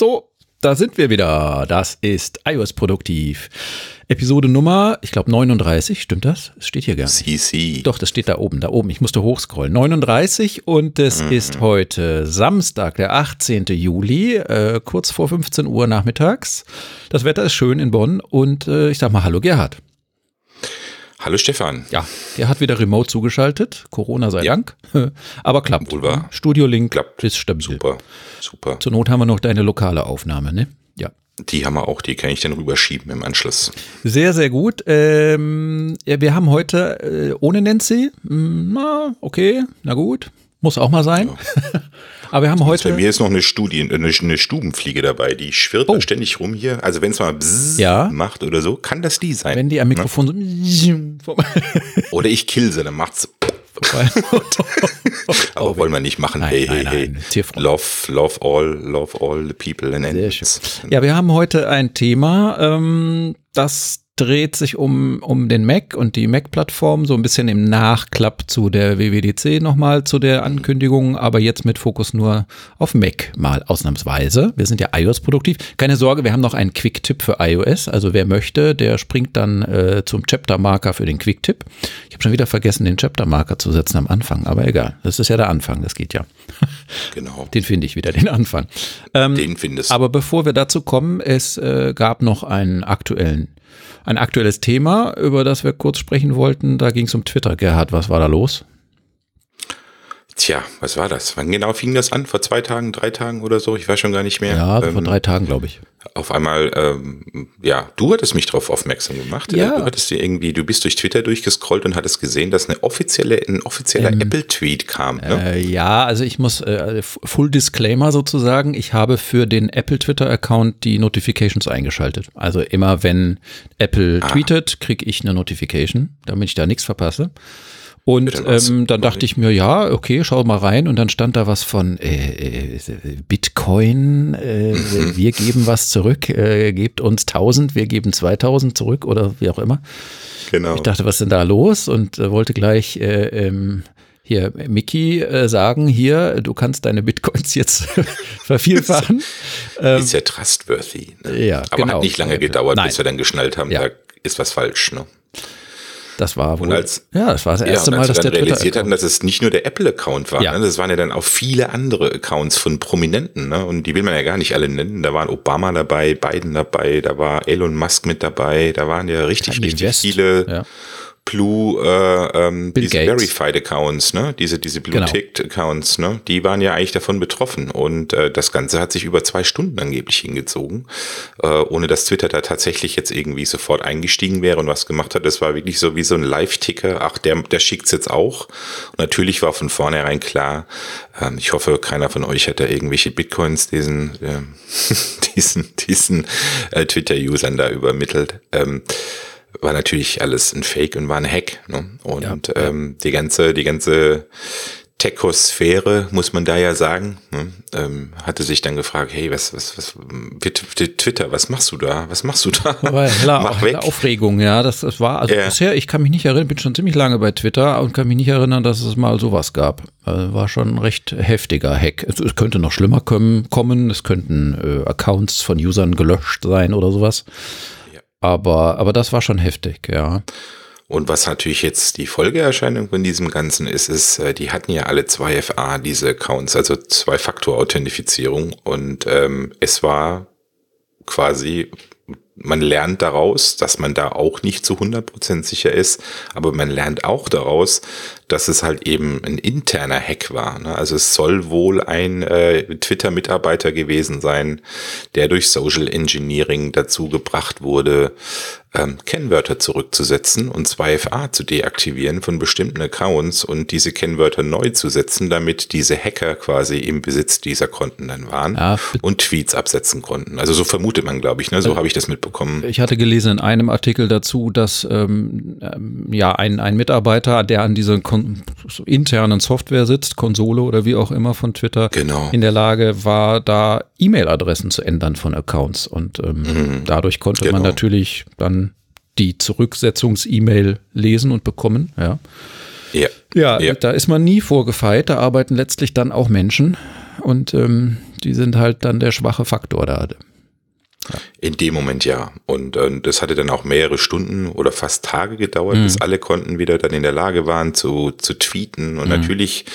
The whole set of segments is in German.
So, da sind wir wieder. Das ist iOS Produktiv. Episode Nummer, ich glaube 39, stimmt das? Es steht hier gar nicht. CC. Doch, das steht da oben, da oben. Ich musste hochscrollen. 39 und es Mhm. ist heute Samstag, der 18. Juli, äh, kurz vor 15 Uhr nachmittags. Das Wetter ist schön in Bonn und äh, ich sag mal Hallo Gerhard. Hallo Stefan. Ja, Gerhard wieder remote zugeschaltet. Corona sei Dank. Aber klappt. Wohl wahr. Studio Link Klappt. ist stabil. Super, super. Zur Not haben wir noch deine lokale Aufnahme, ne? Ja. Die haben wir auch, die kann ich dann rüberschieben im Anschluss. Sehr, sehr gut. Ähm, ja, wir haben heute äh, ohne Nancy. Hm, Na, okay, na gut. Muss auch mal sein. Aber wir haben Bei heute. mir ist noch eine Studie, eine, eine Stubenfliege dabei, die schwirrt da ständig rum hier. Also wenn es mal bzzz Oh. Ja. macht oder so, kann das die sein. Wenn die am Mikrofon so vorbei. Oder ich kill sie, dann macht's. Aber wollen wir nicht machen. Nein, hey, nein, hey, hey. nein. Tierfreund. Love, love all, love all the people in Sehr schön. Ja, wir haben heute ein Thema, ähm, das dreht sich um, um den Mac und die Mac-Plattform, so ein bisschen im Nachklapp zu der WWDC nochmal zu der Ankündigung, aber jetzt mit Fokus nur auf Mac mal ausnahmsweise. Wir sind ja iOS-produktiv. Keine Sorge, wir haben noch einen Quick-Tipp für iOS. Also wer möchte, der springt dann äh, zum Chapter-Marker für den Quick-Tipp. Ich habe schon wieder vergessen, den Chapter-Marker zu setzen am Anfang, aber egal. Das ist ja der Anfang, das geht ja. Genau. Den finde ich wieder, den Anfang. Ähm, Den findest du. aber bevor wir dazu kommen, es äh, gab noch einen aktuellen, ein aktuelles Thema, über das wir kurz sprechen wollten. Da ging es um Twitter. Gerhard, was war da los? Tja, was war das? Wann genau fing das an? Vor zwei Tagen, drei Tagen oder so? Ich weiß schon gar nicht mehr. Ja, Ähm, vor drei Tagen, glaube ich. auf einmal, ähm, ja, du hattest mich darauf aufmerksam gemacht. Ja. Äh, Du hattest dir irgendwie, du bist durch Twitter durchgescrollt und hattest gesehen, dass eine offizielle, ein offizieller Apple-Tweet kam. Ne? Äh, ja, also ich muss, äh, Full Disclaimer sozusagen, ich habe für den Apple Twitter-Account die Notifications eingeschaltet. Also immer wenn Apple tweetet, kriege ich eine Notification, damit ich da nichts verpasse. Und ähm, dann dachte ich mir, ja, okay, schau mal rein. Und dann stand da was von äh, äh, Bitcoin, äh, wir geben was zurück, äh, gebt uns 1000, wir geben 2000 zurück oder wie auch immer. genau. Ich dachte, was ist denn da los? Und äh, wollte gleich äh, ähm, hier Mickey äh, sagen, hier, du kannst deine Bitcoins jetzt vervielfachen. ist ja trustworthy. Ne? ähm, ja, Aber genau. hat nicht lange gedauert, Nein. bis wir dann geschnallt haben, Ja. da ist was falsch. Ne? Das war wohl, als- ja, das war das erste und Mal, dass der dann realisiert Twitter hatten, dass es nicht nur der Apple-Account war, Ja. ne? das waren ja dann auch viele andere Accounts von Prominenten, ne? und die will man ja gar nicht alle nennen. Da waren Obama dabei, Biden dabei, da war Elon Musk mit dabei, da waren ja richtig, Kanye richtig West, viele ja. Blue, äh, ähm, Bill diese Gates. Verified Accounts, ne? diese, diese Blue Genau. Ticked Accounts, ne? die waren ja eigentlich davon betroffen und äh, das Ganze hat sich über zwei Stunden angeblich hingezogen, äh, ohne dass Twitter da tatsächlich jetzt irgendwie sofort eingestiegen wäre und was gemacht hat. Das war wirklich so wie so ein Live-Ticker, ach, der, der schickt's jetzt auch. Und natürlich war von vornherein klar, ähm, ich hoffe, keiner von euch hat da irgendwelche Bitcoins diesen, ähm, diesen, diesen äh, Twitter-Usern da übermittelt. Ähm, war natürlich alles ein Fake und war ein Hack. Ne? Und ähm, die ganze, die ganze Techosphäre, muss man da ja sagen, ne? ähm, hatte sich dann gefragt, hey, was, was, was, Twitter, was machst du da? Was machst du da? Aber heller, Mach heller weg. Aufregung, ja, das, das war, also Ja. bisher, ich kann mich nicht erinnern, bin schon ziemlich lange bei Twitter und kann mich nicht erinnern, dass es mal sowas gab. Also war schon ein recht heftiger Hack. Es, es könnte noch schlimmer kommen, kommen. es könnten äh, Accounts von Usern gelöscht sein oder sowas. Aber, aber das war schon heftig, ja. Und was natürlich jetzt die Folgeerscheinung von diesem Ganzen ist, ist, äh, die hatten ja alle zwei FA, diese Accounts, also Zwei-Faktor-Authentifizierung. Und ähm, es war quasi, man lernt daraus, dass man da auch nicht zu 100% sicher ist, aber man lernt auch daraus, dass es halt eben ein interner Hack war. Ne? Also es soll wohl ein äh, Twitter-Mitarbeiter gewesen sein, der durch Social Engineering dazu gebracht wurde, ähm, Kennwörter zurückzusetzen und 2FA zu deaktivieren von bestimmten Accounts und diese Kennwörter neu zu setzen, damit diese Hacker quasi im Besitz dieser Konten dann waren Ja, und Tweets absetzen konnten. Also so vermutet man, glaube ich, ne? so habe ich das mitbekommen. Ich hatte gelesen in einem Artikel dazu, dass ähm, ähm, ja ein, ein Mitarbeiter, der an dieser internen Software sitzt, Konsole oder wie auch immer von Twitter, Genau. in der Lage war, da E-Mail-Adressen zu ändern von Accounts. Und ähm, dadurch konnte man Genau. natürlich dann die Zurücksetzungs-E-Mail lesen und bekommen. Ja. Ja. Ja, Ja. da ist man nie vorgefeit. Da arbeiten letztlich dann auch Menschen. Und ähm, die sind halt dann der schwache Faktor da. In dem Moment ja. Und äh, das hatte dann auch mehrere Stunden oder fast Tage gedauert, mhm. bis alle Konten wieder dann in der Lage waren zu, zu tweeten. Und mhm. natürlich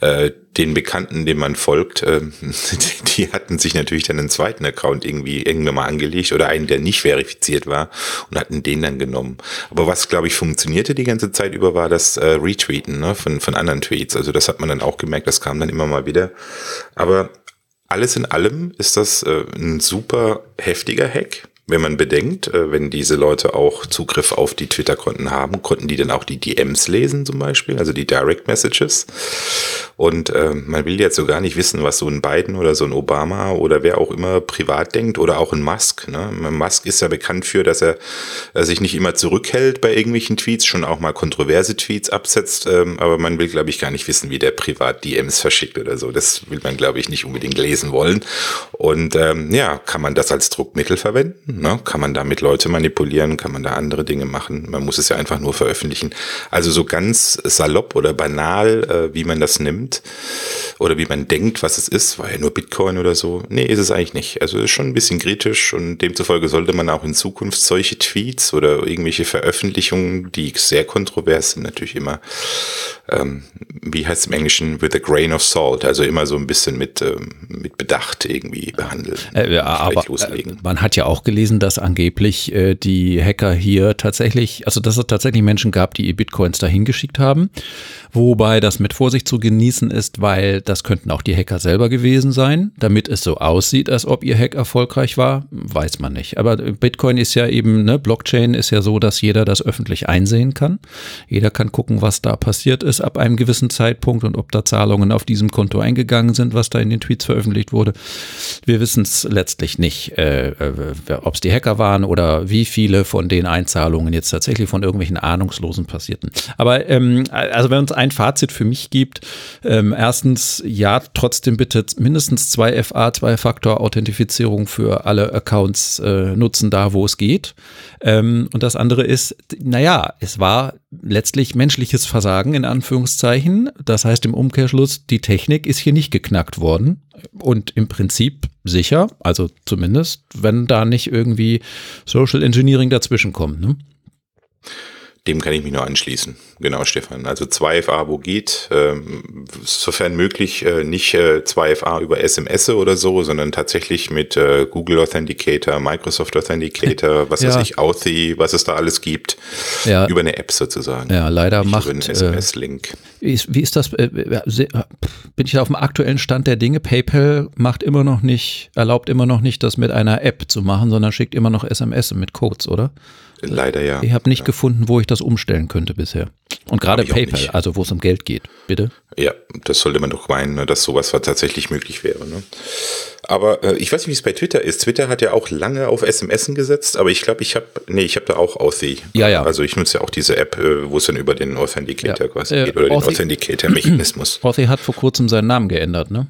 äh, den Bekannten, dem man folgt, äh, die hatten sich natürlich dann einen zweiten Account irgendwie irgendwann mal angelegt oder einen, der nicht verifiziert war und hatten den dann genommen. Aber was, glaube ich, funktionierte die ganze Zeit über, war das äh, Retweeten ne, von, von anderen Tweets. Also das hat man dann auch gemerkt, das kam dann immer mal wieder. Aber alles in allem ist das äh, ein super heftiger Hack wenn man bedenkt, äh, wenn diese Leute auch Zugriff auf die Twitter-Konten haben, konnten die dann auch die DMs lesen zum Beispiel, also die Direct Messages. Und äh, man will jetzt so gar nicht wissen, was so ein Biden oder so ein Obama oder wer auch immer privat denkt oder auch ein Musk. Ne? Musk ist ja bekannt für, dass er, er sich nicht immer zurückhält bei irgendwelchen Tweets, schon auch mal kontroverse Tweets absetzt. Ähm, aber man will, glaube ich, gar nicht wissen, wie der privat DMs verschickt oder so. Das will man, glaube ich, nicht unbedingt lesen wollen. Und ähm, ja, kann man das als Druckmittel verwenden? Ne? Kann man damit Leute manipulieren? Kann man da andere Dinge machen? Man muss es ja einfach nur veröffentlichen. Also so ganz salopp oder banal, äh, wie man das nimmt oder wie man denkt, was es ist, war ja nur Bitcoin oder so. Nee, ist es eigentlich nicht. Also ist schon ein bisschen kritisch und demzufolge sollte man auch in Zukunft solche Tweets oder irgendwelche Veröffentlichungen, die sehr kontrovers sind, natürlich immer, ähm, wie heißt es im Englischen, with a grain of salt, also immer so ein bisschen mit, ähm, mit Bedacht irgendwie behandeln. Äh, aber äh, man hat ja auch gelesen, gelesen, dass angeblich äh, die Hacker hier tatsächlich, also dass es tatsächlich Menschen gab, die ihr Bitcoins dahin geschickt haben. Wobei das mit Vorsicht zu genießen ist, weil das könnten auch die Hacker selber gewesen sein. Damit es so aussieht, als ob ihr Hack erfolgreich war, weiß man nicht. Aber Bitcoin ist ja eben, ne, Blockchain ist ja so, dass jeder das öffentlich einsehen kann. Jeder kann gucken, was da passiert ist ab einem gewissen Zeitpunkt und ob da Zahlungen auf diesem Konto eingegangen sind, was da in den Tweets veröffentlicht wurde. Wir wissen es letztlich nicht, äh, äh ob es die Hacker waren oder wie viele von den Einzahlungen jetzt tatsächlich von irgendwelchen Ahnungslosen passierten. Aber ähm, also wenn uns ein Fazit für mich gibt, ähm, erstens, ja, trotzdem bitte mindestens zwei FA, Zwei-Faktor-Authentifizierung für alle Accounts äh, nutzen, da wo es geht. Ähm, und das andere ist, naja, es war letztlich menschliches Versagen in Anführungszeichen. Das heißt im Umkehrschluss, die Technik ist hier nicht geknackt worden und im Prinzip sicher, also zumindest, wenn da nicht irgendwie Social Engineering dazwischen kommt. Ne? Dem kann ich mich nur anschließen. Genau, Stefan. Also 2FA, wo geht, ähm, sofern möglich, äh, nicht äh, 2FA über SMS oder so, sondern tatsächlich mit äh, Google Authenticator, Microsoft Authenticator, was ja. weiß ich, Authy, was es da alles gibt, ja. über eine App sozusagen. Ja, leider nicht macht. Über SMS-Link. Wie ist, wie ist das? Äh, äh, bin ich da auf dem aktuellen Stand der Dinge? PayPal macht immer noch nicht, erlaubt immer noch nicht, das mit einer App zu machen, sondern schickt immer noch SMS mit Codes, oder? Leider ja. Ich habe nicht ja. gefunden, wo ich das umstellen könnte bisher. Und gerade PayPal, also wo es um Geld geht, bitte. Ja, das sollte man doch meinen, ne, dass sowas tatsächlich möglich wäre. Ne? Aber äh, ich weiß nicht, wie es bei Twitter ist. Twitter hat ja auch lange auf SMS gesetzt, aber ich glaube, ich habe, nee, ich habe da auch Authy. Ja, ja. Also ich nutze ja auch diese App, äh, wo es dann über den Authenticator ja. quasi äh, geht oder Authy, den Authenticator-Mechanismus. Authy hat vor kurzem seinen Namen geändert, ne?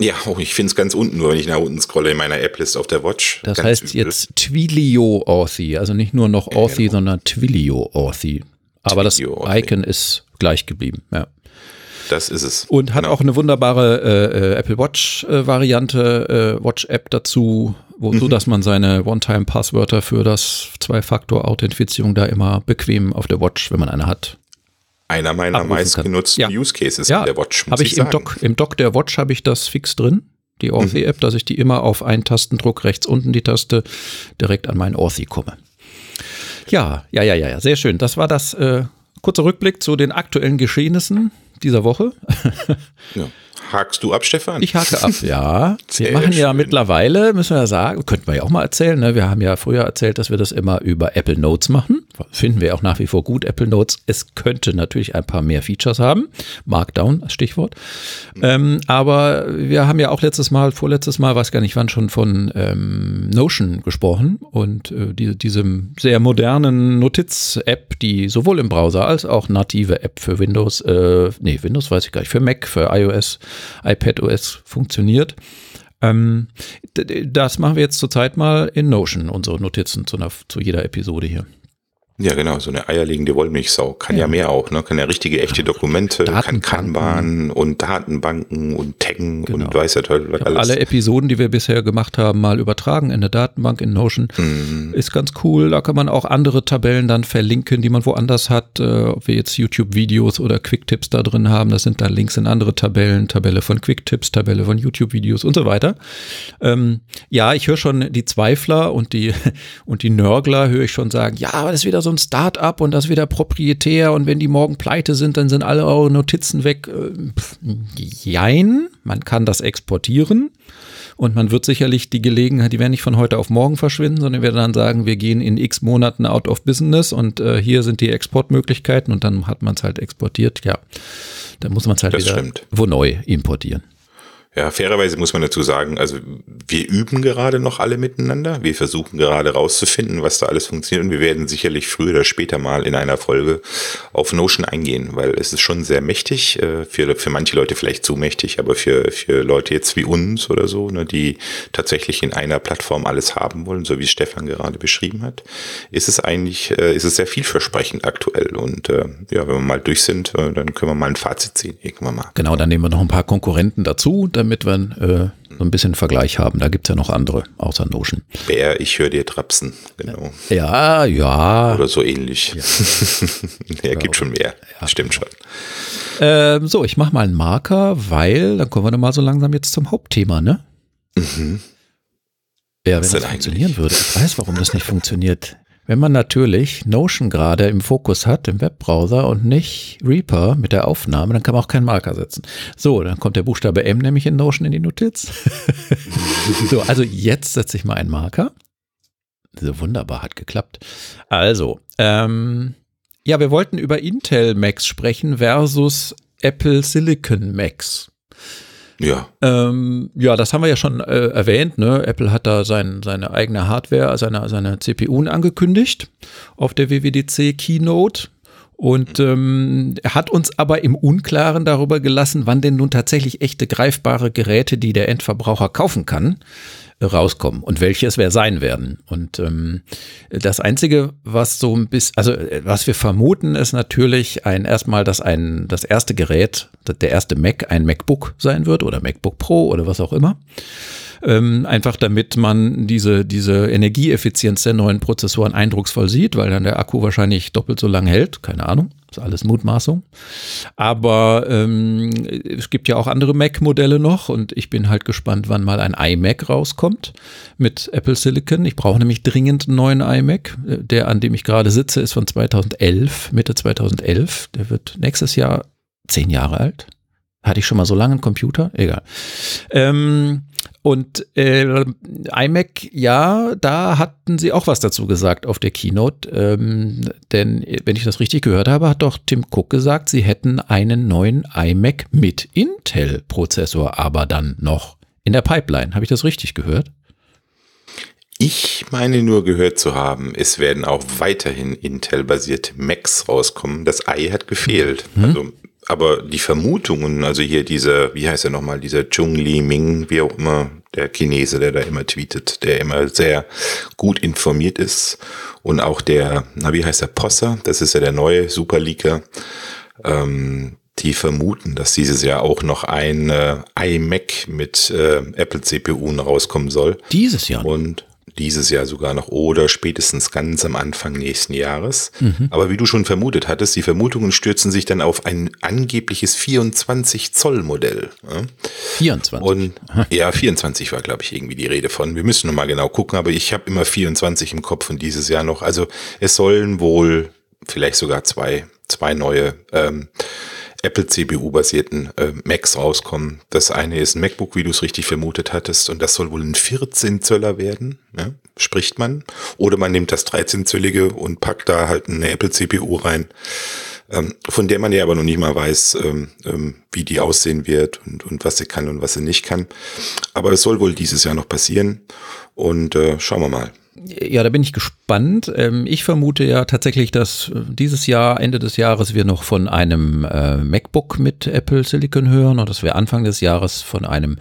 Ja, oh, ich finde es ganz unten, nur wenn ich nach unten scrolle in meiner App-List auf der Watch. Das heißt übel. jetzt Twilio Authy, also nicht nur noch Authy, genau. sondern Twilio Authy. Aber Twilio das Icon ist gleich geblieben, ja. Das ist es. Und hat genau. auch eine wunderbare äh, äh Apple Watch-Variante, äh, Watch-App dazu, wo, mhm. so dass man seine One-Time-Passwörter für das Zwei-Faktor-Authentifizierung da immer bequem auf der Watch, wenn man eine hat, einer meiner meistgenutzten ja. Use Cases ja, in der Watch. Habe ich, ich im Dock, im Dock der Watch habe ich das fix drin, die Authy-App, mhm. dass ich die immer auf einen Tastendruck rechts unten die Taste direkt an meinen Authy komme. Ja, ja, ja, ja, sehr schön. Das war das äh, kurze Rückblick zu den aktuellen Geschehnissen dieser Woche. ja. Hakst du ab, Stefan? Ich hake ab, ja. wir machen ja schön. mittlerweile, müssen wir ja sagen, könnten wir ja auch mal erzählen, ne? wir haben ja früher erzählt, dass wir das immer über Apple Notes machen. Finden wir auch nach wie vor gut, Apple Notes. Es könnte natürlich ein paar mehr Features haben. Markdown, Stichwort. Mhm. Ähm, aber wir haben ja auch letztes Mal, vorletztes Mal, weiß gar nicht wann, schon von ähm, Notion gesprochen und äh, die, diesem sehr modernen Notiz-App, die sowohl im Browser als auch native App für Windows, äh, nee, Windows weiß ich gar nicht, für Mac, für iOS iPadOS funktioniert. Ähm, das machen wir jetzt zurzeit mal in Notion, unsere Notizen zu, einer, zu jeder Episode hier. Ja, genau, so eine eierlegende Wollmilchsau. Kann ja, ja mehr auch, ne? Kann ja richtige, echte Dokumente, kann Kanban und Datenbanken und Taggen genau. und weiß ja toll, alles. Alle Episoden, die wir bisher gemacht haben, mal übertragen in eine Datenbank in Notion. Mhm. Ist ganz cool. Da kann man auch andere Tabellen dann verlinken, die man woanders hat. Äh, ob wir jetzt YouTube-Videos oder Quick-Tipps da drin haben, das sind da Links in andere Tabellen. Tabelle von Quick-Tipps, Tabelle von YouTube-Videos und so weiter. Ähm, ja, ich höre schon die Zweifler und die, und die Nörgler höre ich schon sagen, ja, aber das ist wieder so ein Start-up und das wieder proprietär und wenn die morgen pleite sind, dann sind alle eure Notizen weg. Äh, jein, man kann das exportieren und man wird sicherlich die Gelegenheit, die werden nicht von heute auf morgen verschwinden, sondern werden dann sagen, wir gehen in x Monaten out of business und äh, hier sind die Exportmöglichkeiten und dann hat man es halt exportiert. Ja, dann muss man es halt das wieder stimmt. wo neu importieren. Ja, fairerweise muss man dazu sagen, also wir üben gerade noch alle miteinander. Wir versuchen gerade rauszufinden, was da alles funktioniert und wir werden sicherlich früher oder später mal in einer Folge auf Notion eingehen, weil es ist schon sehr mächtig, äh, für, für manche Leute vielleicht zu mächtig, aber für, für Leute jetzt wie uns oder so, ne, die tatsächlich in einer Plattform alles haben wollen, so wie Stefan gerade beschrieben hat, ist es eigentlich, äh, ist es sehr vielversprechend aktuell und äh, ja, wenn wir mal durch sind, dann können wir mal ein Fazit ziehen, irgendwann mal. Genau, dann nehmen wir noch ein paar Konkurrenten dazu, damit damit wir äh, so ein bisschen Vergleich haben. Da gibt es ja noch andere außer Notion. Bär, ich höre dir trapsen, genau. Ja, ja. Oder so ähnlich. Ja, ja gibt schon mehr. Ja, Stimmt schon. Ähm, so, ich mache mal einen Marker, weil dann kommen wir dann mal so langsam jetzt zum Hauptthema, ne? Mhm. Ja, wenn das funktionieren würde. Ich weiß, warum das nicht funktioniert. Wenn man natürlich Notion gerade im Fokus hat, im Webbrowser und nicht Reaper mit der Aufnahme, dann kann man auch keinen Marker setzen. So, dann kommt der Buchstabe M nämlich in Notion in die Notiz. so, also jetzt setze ich mal einen Marker. So wunderbar, hat geklappt. Also, ähm, ja, wir wollten über Intel Macs sprechen versus Apple Silicon Macs. Ja. Ähm, ja, das haben wir ja schon äh, erwähnt. Ne? Apple hat da sein, seine eigene Hardware, seine, seine CPUen angekündigt auf der WWDC Keynote. Und ähm, er hat uns aber im Unklaren darüber gelassen, wann denn nun tatsächlich echte greifbare Geräte, die der Endverbraucher kaufen kann, rauskommen und welche es wer sein werden. Und ähm, das Einzige, was so ein bisschen, also äh, was wir vermuten, ist natürlich ein erstmal, dass ein das erste Gerät, der erste Mac ein MacBook sein wird oder MacBook Pro oder was auch immer. Ähm, einfach damit man diese, diese Energieeffizienz der neuen Prozessoren eindrucksvoll sieht, weil dann der Akku wahrscheinlich doppelt so lang hält, keine Ahnung. Ist alles Mutmaßung. Aber ähm, es gibt ja auch andere Mac-Modelle noch und ich bin halt gespannt, wann mal ein iMac rauskommt mit Apple Silicon. Ich brauche nämlich dringend einen neuen iMac. Der, an dem ich gerade sitze, ist von 2011, Mitte 2011. Der wird nächstes Jahr zehn Jahre alt. Hatte ich schon mal so lange einen Computer? Egal. Ähm, und äh, iMac, ja, da hatten sie auch was dazu gesagt auf der Keynote. Ähm, denn, wenn ich das richtig gehört habe, hat doch Tim Cook gesagt, sie hätten einen neuen iMac mit Intel-Prozessor, aber dann noch in der Pipeline. Habe ich das richtig gehört? Ich meine nur gehört zu haben, es werden auch weiterhin Intel-basierte Macs rauskommen. Das i hat gefehlt. Hm. Also aber die Vermutungen, also hier dieser, wie heißt er nochmal, dieser Chung Li Ming, wie auch immer, der Chinese, der da immer tweetet, der immer sehr gut informiert ist. Und auch der, na, wie heißt der, Posser, das ist ja der neue Superleaker, ähm, die vermuten, dass dieses Jahr auch noch ein äh, iMac mit äh, Apple CPUen rauskommen soll. Dieses Jahr? Und dieses Jahr sogar noch oder spätestens ganz am Anfang nächsten Jahres. Mhm. Aber wie du schon vermutet hattest, die Vermutungen stürzen sich dann auf ein angebliches 24 Zoll Modell. 24? Und, ja, 24 war, glaube ich, irgendwie die Rede von. Wir müssen nochmal genau gucken, aber ich habe immer 24 im Kopf und dieses Jahr noch. Also es sollen wohl vielleicht sogar zwei, zwei neue ähm, Apple CPU-basierten äh, Macs rauskommen. Das eine ist ein MacBook, wie du es richtig vermutet hattest, und das soll wohl ein 14 Zöller werden, ne? spricht man. Oder man nimmt das 13-zöllige und packt da halt eine Apple CPU rein, ähm, von der man ja aber noch nicht mal weiß, ähm, ähm, wie die aussehen wird und, und was sie kann und was sie nicht kann. Aber es soll wohl dieses Jahr noch passieren und äh, schauen wir mal. Ja, da bin ich gespannt. Ähm, ich vermute ja tatsächlich, dass äh, dieses Jahr, Ende des Jahres, wir noch von einem äh, MacBook mit Apple Silicon hören und dass wir Anfang des Jahres von einem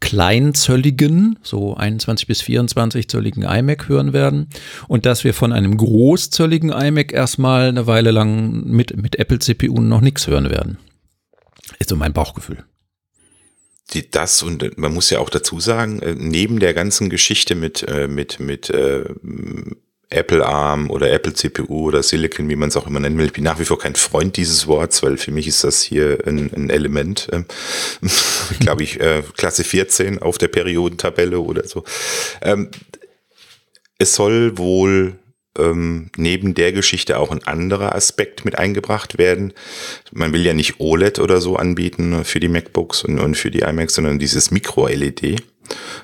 kleinzölligen, so 21 bis 24 zölligen iMac hören werden und dass wir von einem großzölligen iMac erstmal eine Weile lang mit, mit Apple CPU noch nichts hören werden. Ist so mein Bauchgefühl die, das und man muss ja auch dazu sagen, äh, neben der ganzen Geschichte mit, äh, mit, mit äh, Apple ARM oder Apple CPU oder Silicon, wie man es auch immer nennen will. Ich bin nach wie vor kein Freund dieses Worts, weil für mich ist das hier ein, ein Element, äh, glaube ich, äh, Klasse 14 auf der Periodentabelle oder so. Ähm, es soll wohl ähm, neben der Geschichte auch ein anderer Aspekt mit eingebracht werden. Man will ja nicht OLED oder so anbieten für die MacBooks und, und für die iMacs, sondern dieses Micro-LED.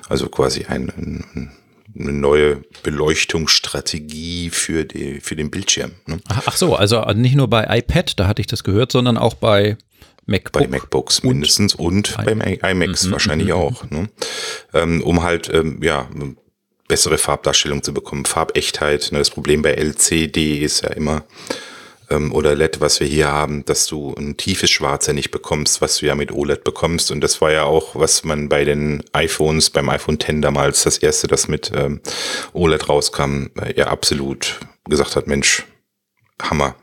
Also quasi ein, ein, eine neue Beleuchtungsstrategie für, die, für den Bildschirm. Ne? Ach so, also nicht nur bei iPad, da hatte ich das gehört, sondern auch bei MacBook. Bei MacBooks mindestens und, und beim iMacs mhm, wahrscheinlich mhm, auch. Ne? Ähm, um halt, ähm, ja, bessere Farbdarstellung zu bekommen, Farbechtheit. Ne? Das Problem bei LCD ist ja immer, ähm, oder LED, was wir hier haben, dass du ein tiefes Schwarz ja nicht bekommst, was du ja mit OLED bekommst. Und das war ja auch, was man bei den iPhones, beim iPhone X damals, das erste, das mit ähm, OLED rauskam, äh, ja absolut gesagt hat, Mensch, Hammer,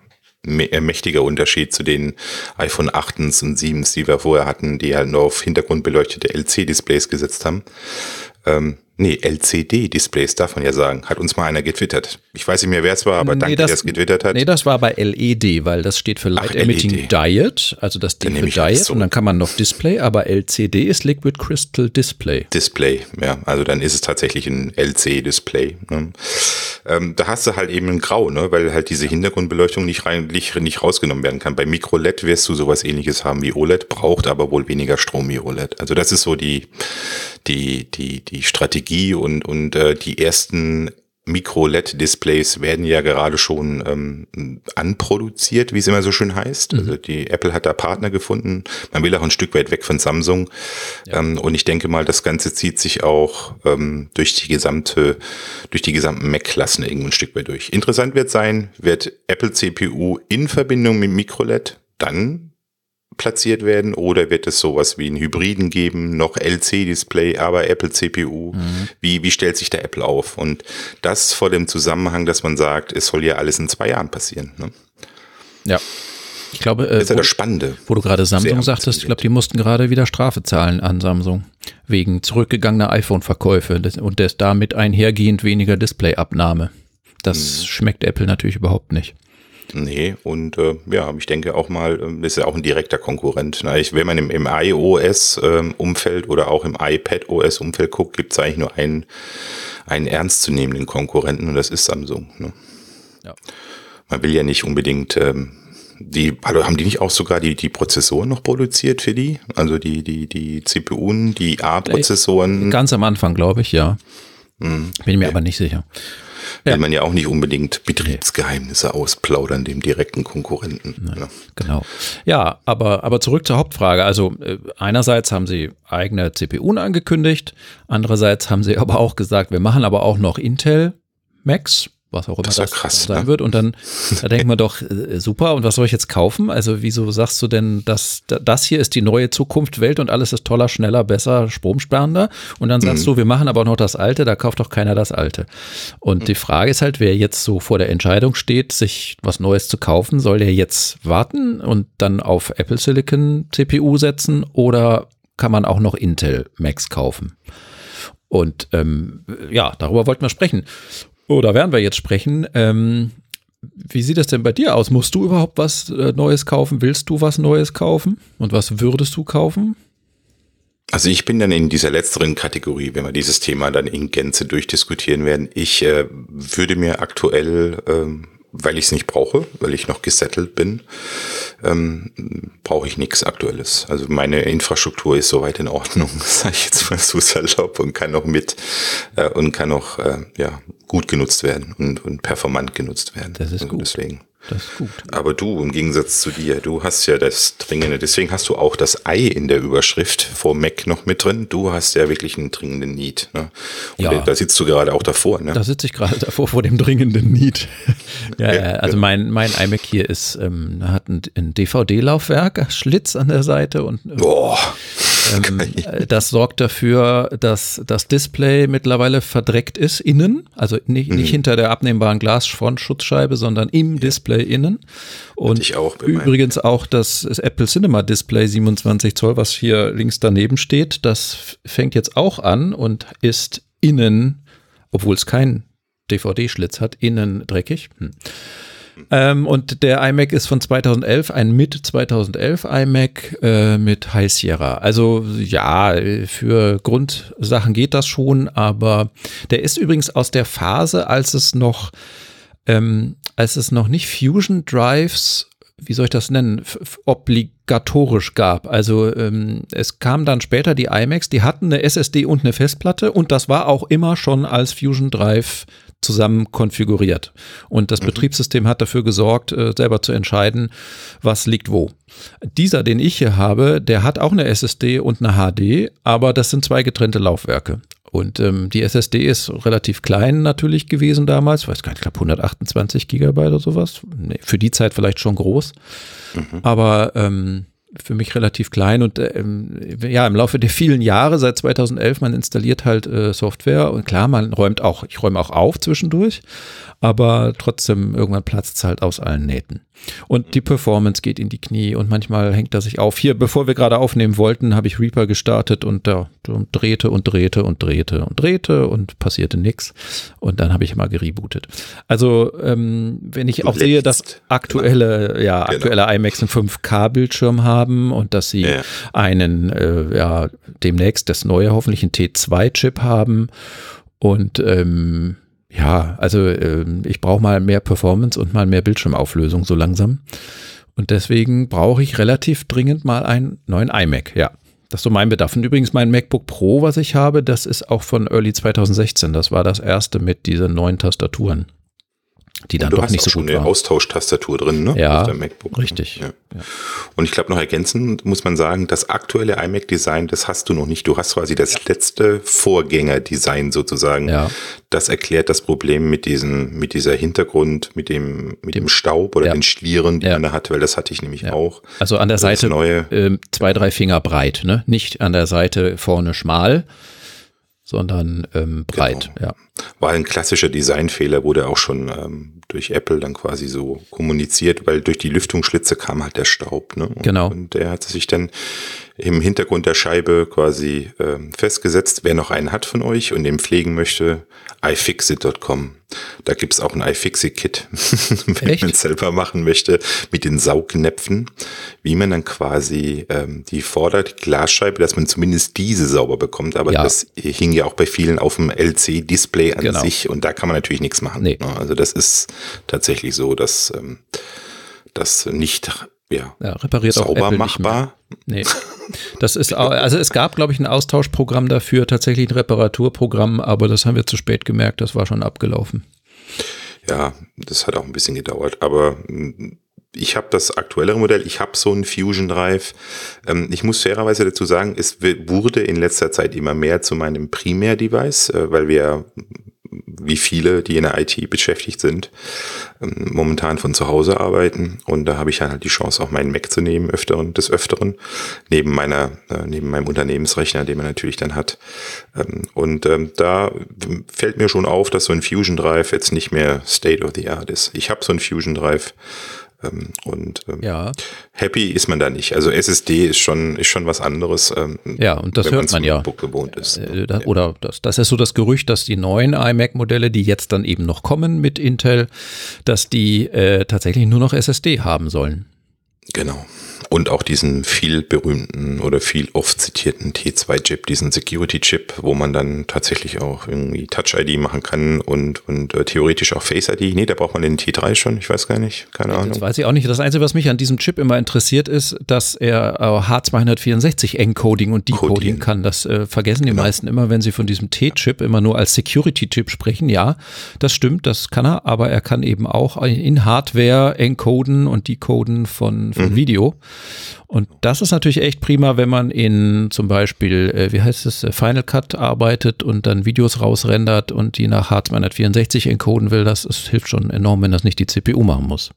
äh, mächtiger Unterschied zu den iPhone 8s und 7s, die wir vorher hatten, die halt nur auf hintergrundbeleuchtete LC-Displays gesetzt haben. Ähm, Nee, LCD-Displays darf man ja sagen. Hat uns mal einer getwittert. Ich weiß nicht mehr, wer es war, aber nee, danke, das, der es getwittert hat. Nee, das war bei LED, weil das steht für Light Ach, Emitting LED. Diode, also das D für Diode so. und dann kann man noch Display, aber LCD ist Liquid Crystal Display. Display, ja, also dann ist es tatsächlich ein LC-Display. Ne? Ähm, da hast du halt eben ein Grau, ne, weil halt diese Hintergrundbeleuchtung nicht, rein, nicht, nicht rausgenommen werden kann. Bei Micro-LED wirst du sowas ähnliches haben wie OLED, braucht aber wohl weniger Strom wie OLED. Also das ist so die, die, die, die Strategie und, und äh, die ersten Micro-LED-Displays werden ja gerade schon ähm, anproduziert, wie es immer so schön heißt. Mhm. Also die Apple hat da Partner gefunden. Man will auch ein Stück weit weg von Samsung. Ja. Ähm, und ich denke mal, das Ganze zieht sich auch ähm, durch die gesamte, durch die gesamten Mac-Klassen irgendwo ein Stück weit durch. Interessant wird sein, wird Apple CPU in Verbindung mit Micro-LED dann platziert werden oder wird es sowas wie einen Hybriden geben, noch LC-Display, aber Apple CPU? Mhm. Wie, wie stellt sich der Apple auf? Und das vor dem Zusammenhang, dass man sagt, es soll ja alles in zwei Jahren passieren. Ne? Ja. Ich glaube, das ist ja das Spannende. Wo du gerade Samsung sagtest, ich glaube, die mussten gerade wieder Strafe zahlen an Samsung wegen zurückgegangener iPhone-Verkäufe und des damit einhergehend weniger Displayabnahme. Das mhm. schmeckt Apple natürlich überhaupt nicht. Nee, und äh, ja, ich denke auch mal, äh, ist ja auch ein direkter Konkurrent. Na, ich, wenn man im, im iOS-Umfeld ähm, oder auch im iPad-OS-Umfeld guckt, gibt es eigentlich nur einen, einen ernstzunehmenden Konkurrenten und das ist Samsung. Ne? Ja. Man will ja nicht unbedingt, ähm, die, also haben die nicht auch sogar die, die Prozessoren noch produziert für die? Also die, die, die CPUen, die A-Prozessoren? Ganz am Anfang, glaube ich, ja. Mhm. Bin mir okay. aber nicht sicher ja. will man ja auch nicht unbedingt Betriebsgeheimnisse ausplaudern, dem direkten Konkurrenten. Nein, ja. Genau. Ja, aber, aber zurück zur Hauptfrage. Also äh, einerseits haben sie eigene CPUen angekündigt, andererseits haben sie aber auch gesagt, wir machen aber auch noch Intel Macs was auch immer das, das krass, sein ne? wird. Und dann da denkt man doch, äh, super, und was soll ich jetzt kaufen? Also wieso sagst du denn, dass das hier ist die neue Zukunftswelt und alles ist toller, schneller, besser, stromsparender? Und dann sagst mhm. du, wir machen aber noch das Alte, da kauft doch keiner das Alte. Und mhm. die Frage ist halt, wer jetzt so vor der Entscheidung steht, sich was Neues zu kaufen, soll der jetzt warten und dann auf Apple Silicon CPU setzen oder kann man auch noch Intel Macs kaufen? Und ähm, ja, darüber wollten wir sprechen. Oh, da werden wir jetzt sprechen. Ähm, wie sieht es denn bei dir aus? Musst du überhaupt was äh, Neues kaufen? Willst du was Neues kaufen? Und was würdest du kaufen? Also ich bin dann in dieser letzteren Kategorie, wenn wir dieses Thema dann in Gänze durchdiskutieren werden. Ich äh, würde mir aktuell ähm, weil ich es nicht brauche, weil ich noch gesettelt bin, ähm, brauche ich nichts Aktuelles. Also meine Infrastruktur ist soweit in Ordnung, sage ich jetzt mal so salopp und kann auch mit äh, und kann auch äh, ja gut genutzt werden und, und performant genutzt werden. Das ist gut. Deswegen das ist gut. Aber du, im Gegensatz zu dir, du hast ja das dringende, deswegen hast du auch das Ei in der Überschrift vor Mac noch mit drin. Du hast ja wirklich einen dringenden Need. Ne? Und Ja. da sitzt du gerade auch davor, ne? Da sitze ich gerade davor vor dem dringenden Need. ja, Ja, also mein, mein iMac hier ist, ähm, hat ein, ein DVD-Laufwerk, Schlitz an der Seite und äh, Boah. Ähm, äh, das sorgt dafür, dass das Display mittlerweile verdreckt ist innen, also nicht, nicht hinter der abnehmbaren Glasfrontschutzscheibe, sondern im Display innen. Und ich auch übrigens auch das, Apple Cinema Display 27 Zoll, was hier links daneben steht, das fängt jetzt auch an und ist innen, obwohl es keinen DVD-Schlitz hat, innen dreckig. Hm. Ähm, und der iMac ist von 2011, ein mit 2011 iMac äh, mit High Sierra. Also ja, für Grundsachen geht das schon, aber der ist übrigens aus der Phase, als es noch, ähm, als es noch nicht Fusion Drives wie soll ich das nennen, obligatorisch gab. Also ähm, es kam dann später die iMacs, die hatten eine SSD und eine Festplatte und das war auch immer schon als Fusion Drive zusammen konfiguriert. Und das Betriebssystem hat dafür gesorgt, äh, selber zu entscheiden, was liegt wo. Dieser, den ich hier habe, der hat auch eine SSD und eine HD, aber das sind zwei getrennte Laufwerke. Und ähm, die SSD ist relativ klein natürlich gewesen damals, ich weiß gar nicht, ich glaube 128 Gigabyte oder sowas. Nee, für die Zeit vielleicht schon groß, aber ähm, für mich relativ klein und ähm, ja, im Laufe der vielen Jahre, seit 2011, man installiert halt äh, Software und klar, man räumt auch, ich räume auch auf zwischendurch, aber trotzdem irgendwann platzt es halt aus allen Nähten. Und die Performance geht in die Knie und manchmal hängt er sich auf. Hier, bevor wir gerade aufnehmen wollten, habe ich Reaper gestartet und da und drehte und drehte und drehte und drehte und passierte nichts. Und dann habe ich mal gerebootet. Also, ähm, wenn ich Du auch sehe, dass aktuelle, ja, Genau. aktuelle iMacs einen 5K-Bildschirm haben und dass sie Ja. einen, äh, ja, demnächst das neue, hoffentlich einen T2-Chip haben und ähm, ja, also ähm, ich brauche mal mehr Performance und mal mehr Bildschirmauflösung so langsam. Und deswegen brauche ich relativ dringend mal einen neuen iMac, ja. Das ist so mein Bedarf. Und übrigens mein MacBook Pro, was ich habe, das ist auch von Early 2016. Das war das erste mit diesen neuen Tastaturen, die dann du doch hast nicht auch so schon gut eine waren. Austauschtastatur drin, ne? Ja, Auf MacBook. richtig. Ja. Und ich glaube noch ergänzend muss man sagen, das aktuelle iMac-Design, das hast du noch nicht. Du hast quasi das letzte Vorgänger-Design sozusagen. Ja. Das erklärt das Problem mit diesem, mit dieser Hintergrund, mit dem, mit dem Staub oder Ja. den Schlieren, die Ja. man da hat, weil das hatte ich nämlich Ja. auch. Also an der Das Seite neue. ähm, zwei, drei Finger breit, ne? Nicht an der Seite vorne schmal, sondern ähm, breit, Genau. ja. War ein klassischer Designfehler, wurde auch schon ähm, durch Apple dann quasi so kommuniziert, weil durch die Lüftungsschlitze kam halt der Staub. Ne? Und, Genau. Und der hat sich dann im Hintergrund der Scheibe quasi ähm, festgesetzt. Wer noch einen hat von euch und den pflegen möchte, ifixit.com. Da gibt's auch ein iFixit-Kit, wenn man es selber machen möchte, mit den Saugnäpfen, wie man dann quasi ähm, die Vorderglasscheibe, dass man zumindest diese sauber bekommt. Aber Ja. das hing ja auch bei vielen auf dem LC-Display an Genau. sich und da kann man natürlich nichts machen. Nee. Ne? Also das ist tatsächlich so, dass ähm, das nicht ja, ja repariert auch sauber Apple nicht mehr. machbar. Nee. Das ist, also es gab, glaube ich, ein Austauschprogramm dafür, tatsächlich ein Reparaturprogramm, aber das haben wir zu spät gemerkt, das war schon abgelaufen. Ja, das hat auch ein bisschen gedauert, aber mh, ich habe das aktuellere Modell, ich habe so einen Fusion Drive. Ähm, ich muss fairerweise dazu sagen, es wurde in letzter Zeit immer mehr zu meinem Primär-Device, äh, weil wir, wie viele, die in der IT beschäftigt sind, ähm, momentan von zu Hause arbeiten. Und da habe ich halt die Chance, auch meinen Mac zu nehmen, öfteren, des Öfteren, neben meiner, äh, neben meinem Unternehmensrechner, den man natürlich dann hat. Ähm, und ähm, da fällt mir schon auf, dass so ein Fusion Drive jetzt nicht mehr State of the Art ist. Ich habe so einen Fusion Drive ähm, und ähm, Ja, happy ist man da nicht. Also SSD ist schon, ist schon was anderes. Ähm, Ja, und das hört man ja. Gewohnt ist. äh, da, oder das, das ist so das Gerücht, dass die neuen iMac-Modelle, die jetzt dann eben noch kommen mit Intel, dass die äh, tatsächlich nur noch SSD haben sollen. Genau. Und auch diesen viel berühmten oder viel oft zitierten T2-Chip, diesen Security-Chip, wo man dann tatsächlich auch irgendwie Touch-ID machen kann und, und äh, theoretisch auch Face-ID. Nee, da braucht man den T3 schon, ich weiß gar nicht, keine das Ahnung. Das weiß ich auch nicht. Das Einzige, was mich an diesem Chip immer interessiert, ist, dass er H264 Encoding und Decoding Coding. kann. Das äh, vergessen die genau. meisten immer, wenn sie von diesem T-Chip immer nur als Security-Chip sprechen. Ja, das stimmt, das kann er, aber er kann eben auch in Hardware encoden und decoden von, von mhm. Video. Und das ist natürlich echt prima, wenn man in zum Beispiel, äh, wie heißt es, äh, Final Cut arbeitet und dann Videos rausrendert und die nach H264 encoden will. Das ist, hilft schon enorm, wenn das nicht die CPU machen muss.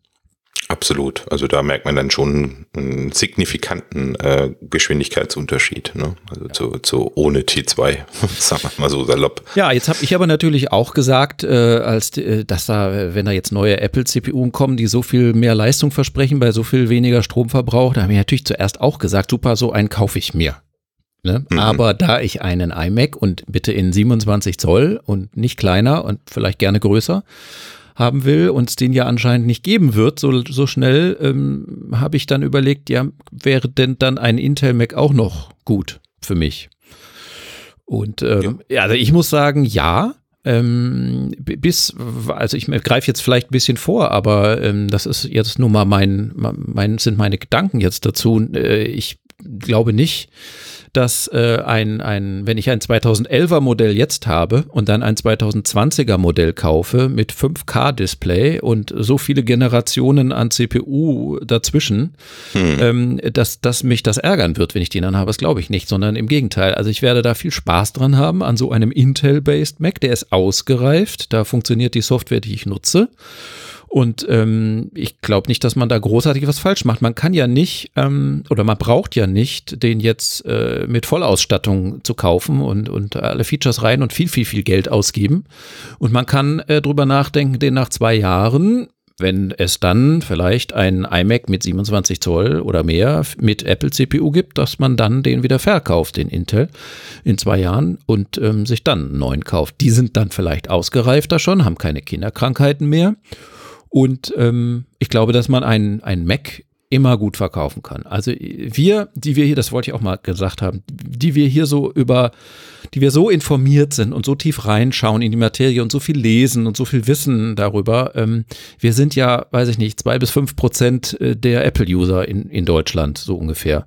Absolut. Also da merkt man dann schon einen signifikanten äh, Geschwindigkeitsunterschied. Ne? Also ja. zu, zu ohne T2, sagen wir mal so salopp. Ja, jetzt habe ich aber natürlich auch gesagt, äh, als äh, dass da, wenn da jetzt neue Apple-CPUen kommen, die so viel mehr Leistung versprechen, bei so viel weniger Stromverbrauch, da habe ich natürlich zuerst auch gesagt, super, so einen kaufe ich mir. Ne? Mhm. Aber da ich einen iMac und bitte in 27 Zoll und nicht kleiner und vielleicht gerne größer haben will und es den ja anscheinend nicht geben wird, so, so schnell, ähm, habe ich dann überlegt, ja, wäre denn dann ein Intel Mac auch noch gut für mich? Und ähm, ja. also ich muss sagen, ja, ähm, bis, also ich greife jetzt vielleicht ein bisschen vor, aber ähm, das ist jetzt nur mal mein, mein, sind meine Gedanken jetzt dazu. Äh, ich glaube nicht, dass äh, ein, ein, wenn ich ein 2011er Modell jetzt habe und dann ein 2020er Modell kaufe mit 5K-Display und so viele Generationen an CPU dazwischen, hm. ähm, dass, dass mich das ärgern wird, wenn ich den dann habe, das glaube ich nicht, sondern im Gegenteil. Also ich werde da viel Spaß dran haben an so einem Intel-based Mac, der ist ausgereift, da funktioniert die Software, die ich nutze. Und ähm, ich glaube nicht, dass man da großartig was falsch macht. Man kann ja nicht ähm, oder man braucht ja nicht, den jetzt äh, mit Vollausstattung zu kaufen und, und alle Features rein und viel, viel, viel Geld ausgeben. Und man kann äh, drüber nachdenken, den nach zwei Jahren wenn es dann vielleicht ein iMac mit 27 Zoll oder mehr mit Apple CPU gibt, dass man dann den wieder verkauft, den Intel, in zwei Jahren und ähm, sich dann einen neuen kauft. Die sind dann vielleicht ausgereifter schon, haben keine Kinderkrankheiten mehr und ähm, ich glaube, dass man einen, einen Mac immer gut verkaufen kann. Also wir, die wir hier, das wollte ich auch mal gesagt haben, die wir hier so über, die wir so informiert sind und so tief reinschauen in die Materie und so viel lesen und so viel wissen darüber. Ähm, wir sind ja, weiß ich nicht, zwei bis fünf Prozent äh, der Apple-User in, in Deutschland, so ungefähr.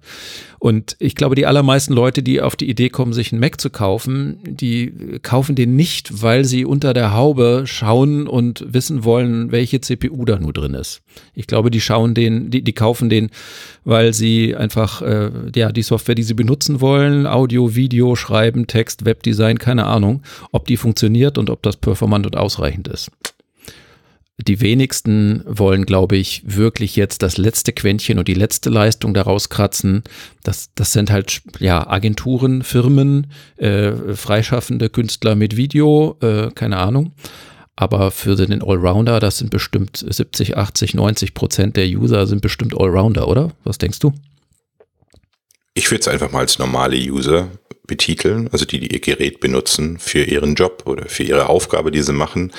Und ich glaube, die allermeisten Leute, die auf die Idee kommen, sich einen Mac zu kaufen, die kaufen den nicht, weil sie unter der Haube schauen und wissen wollen, welche CPU da nur drin ist. Ich glaube, die schauen den, die, die kaufen den, weil sie einfach, äh, ja, die Software, die sie benutzen wollen, Audio, Video, Schreiben, Text, Webdesign, keine Ahnung, ob die funktioniert und ob das performant und ausreichend ist die wenigsten wollen, glaube ich, wirklich jetzt das letzte Quäntchen und die letzte Leistung daraus kratzen. Das, das sind halt ja Agenturen, Firmen, äh, freischaffende Künstler mit Video, äh, keine Ahnung. Aber für den Allrounder, das sind bestimmt 70, 80, 90 Prozent der User sind bestimmt Allrounder, oder? Was denkst du? Ich würde es einfach mal als normale User betiteln, also die, die ihr Gerät benutzen für ihren Job oder für ihre Aufgabe, die sie machen.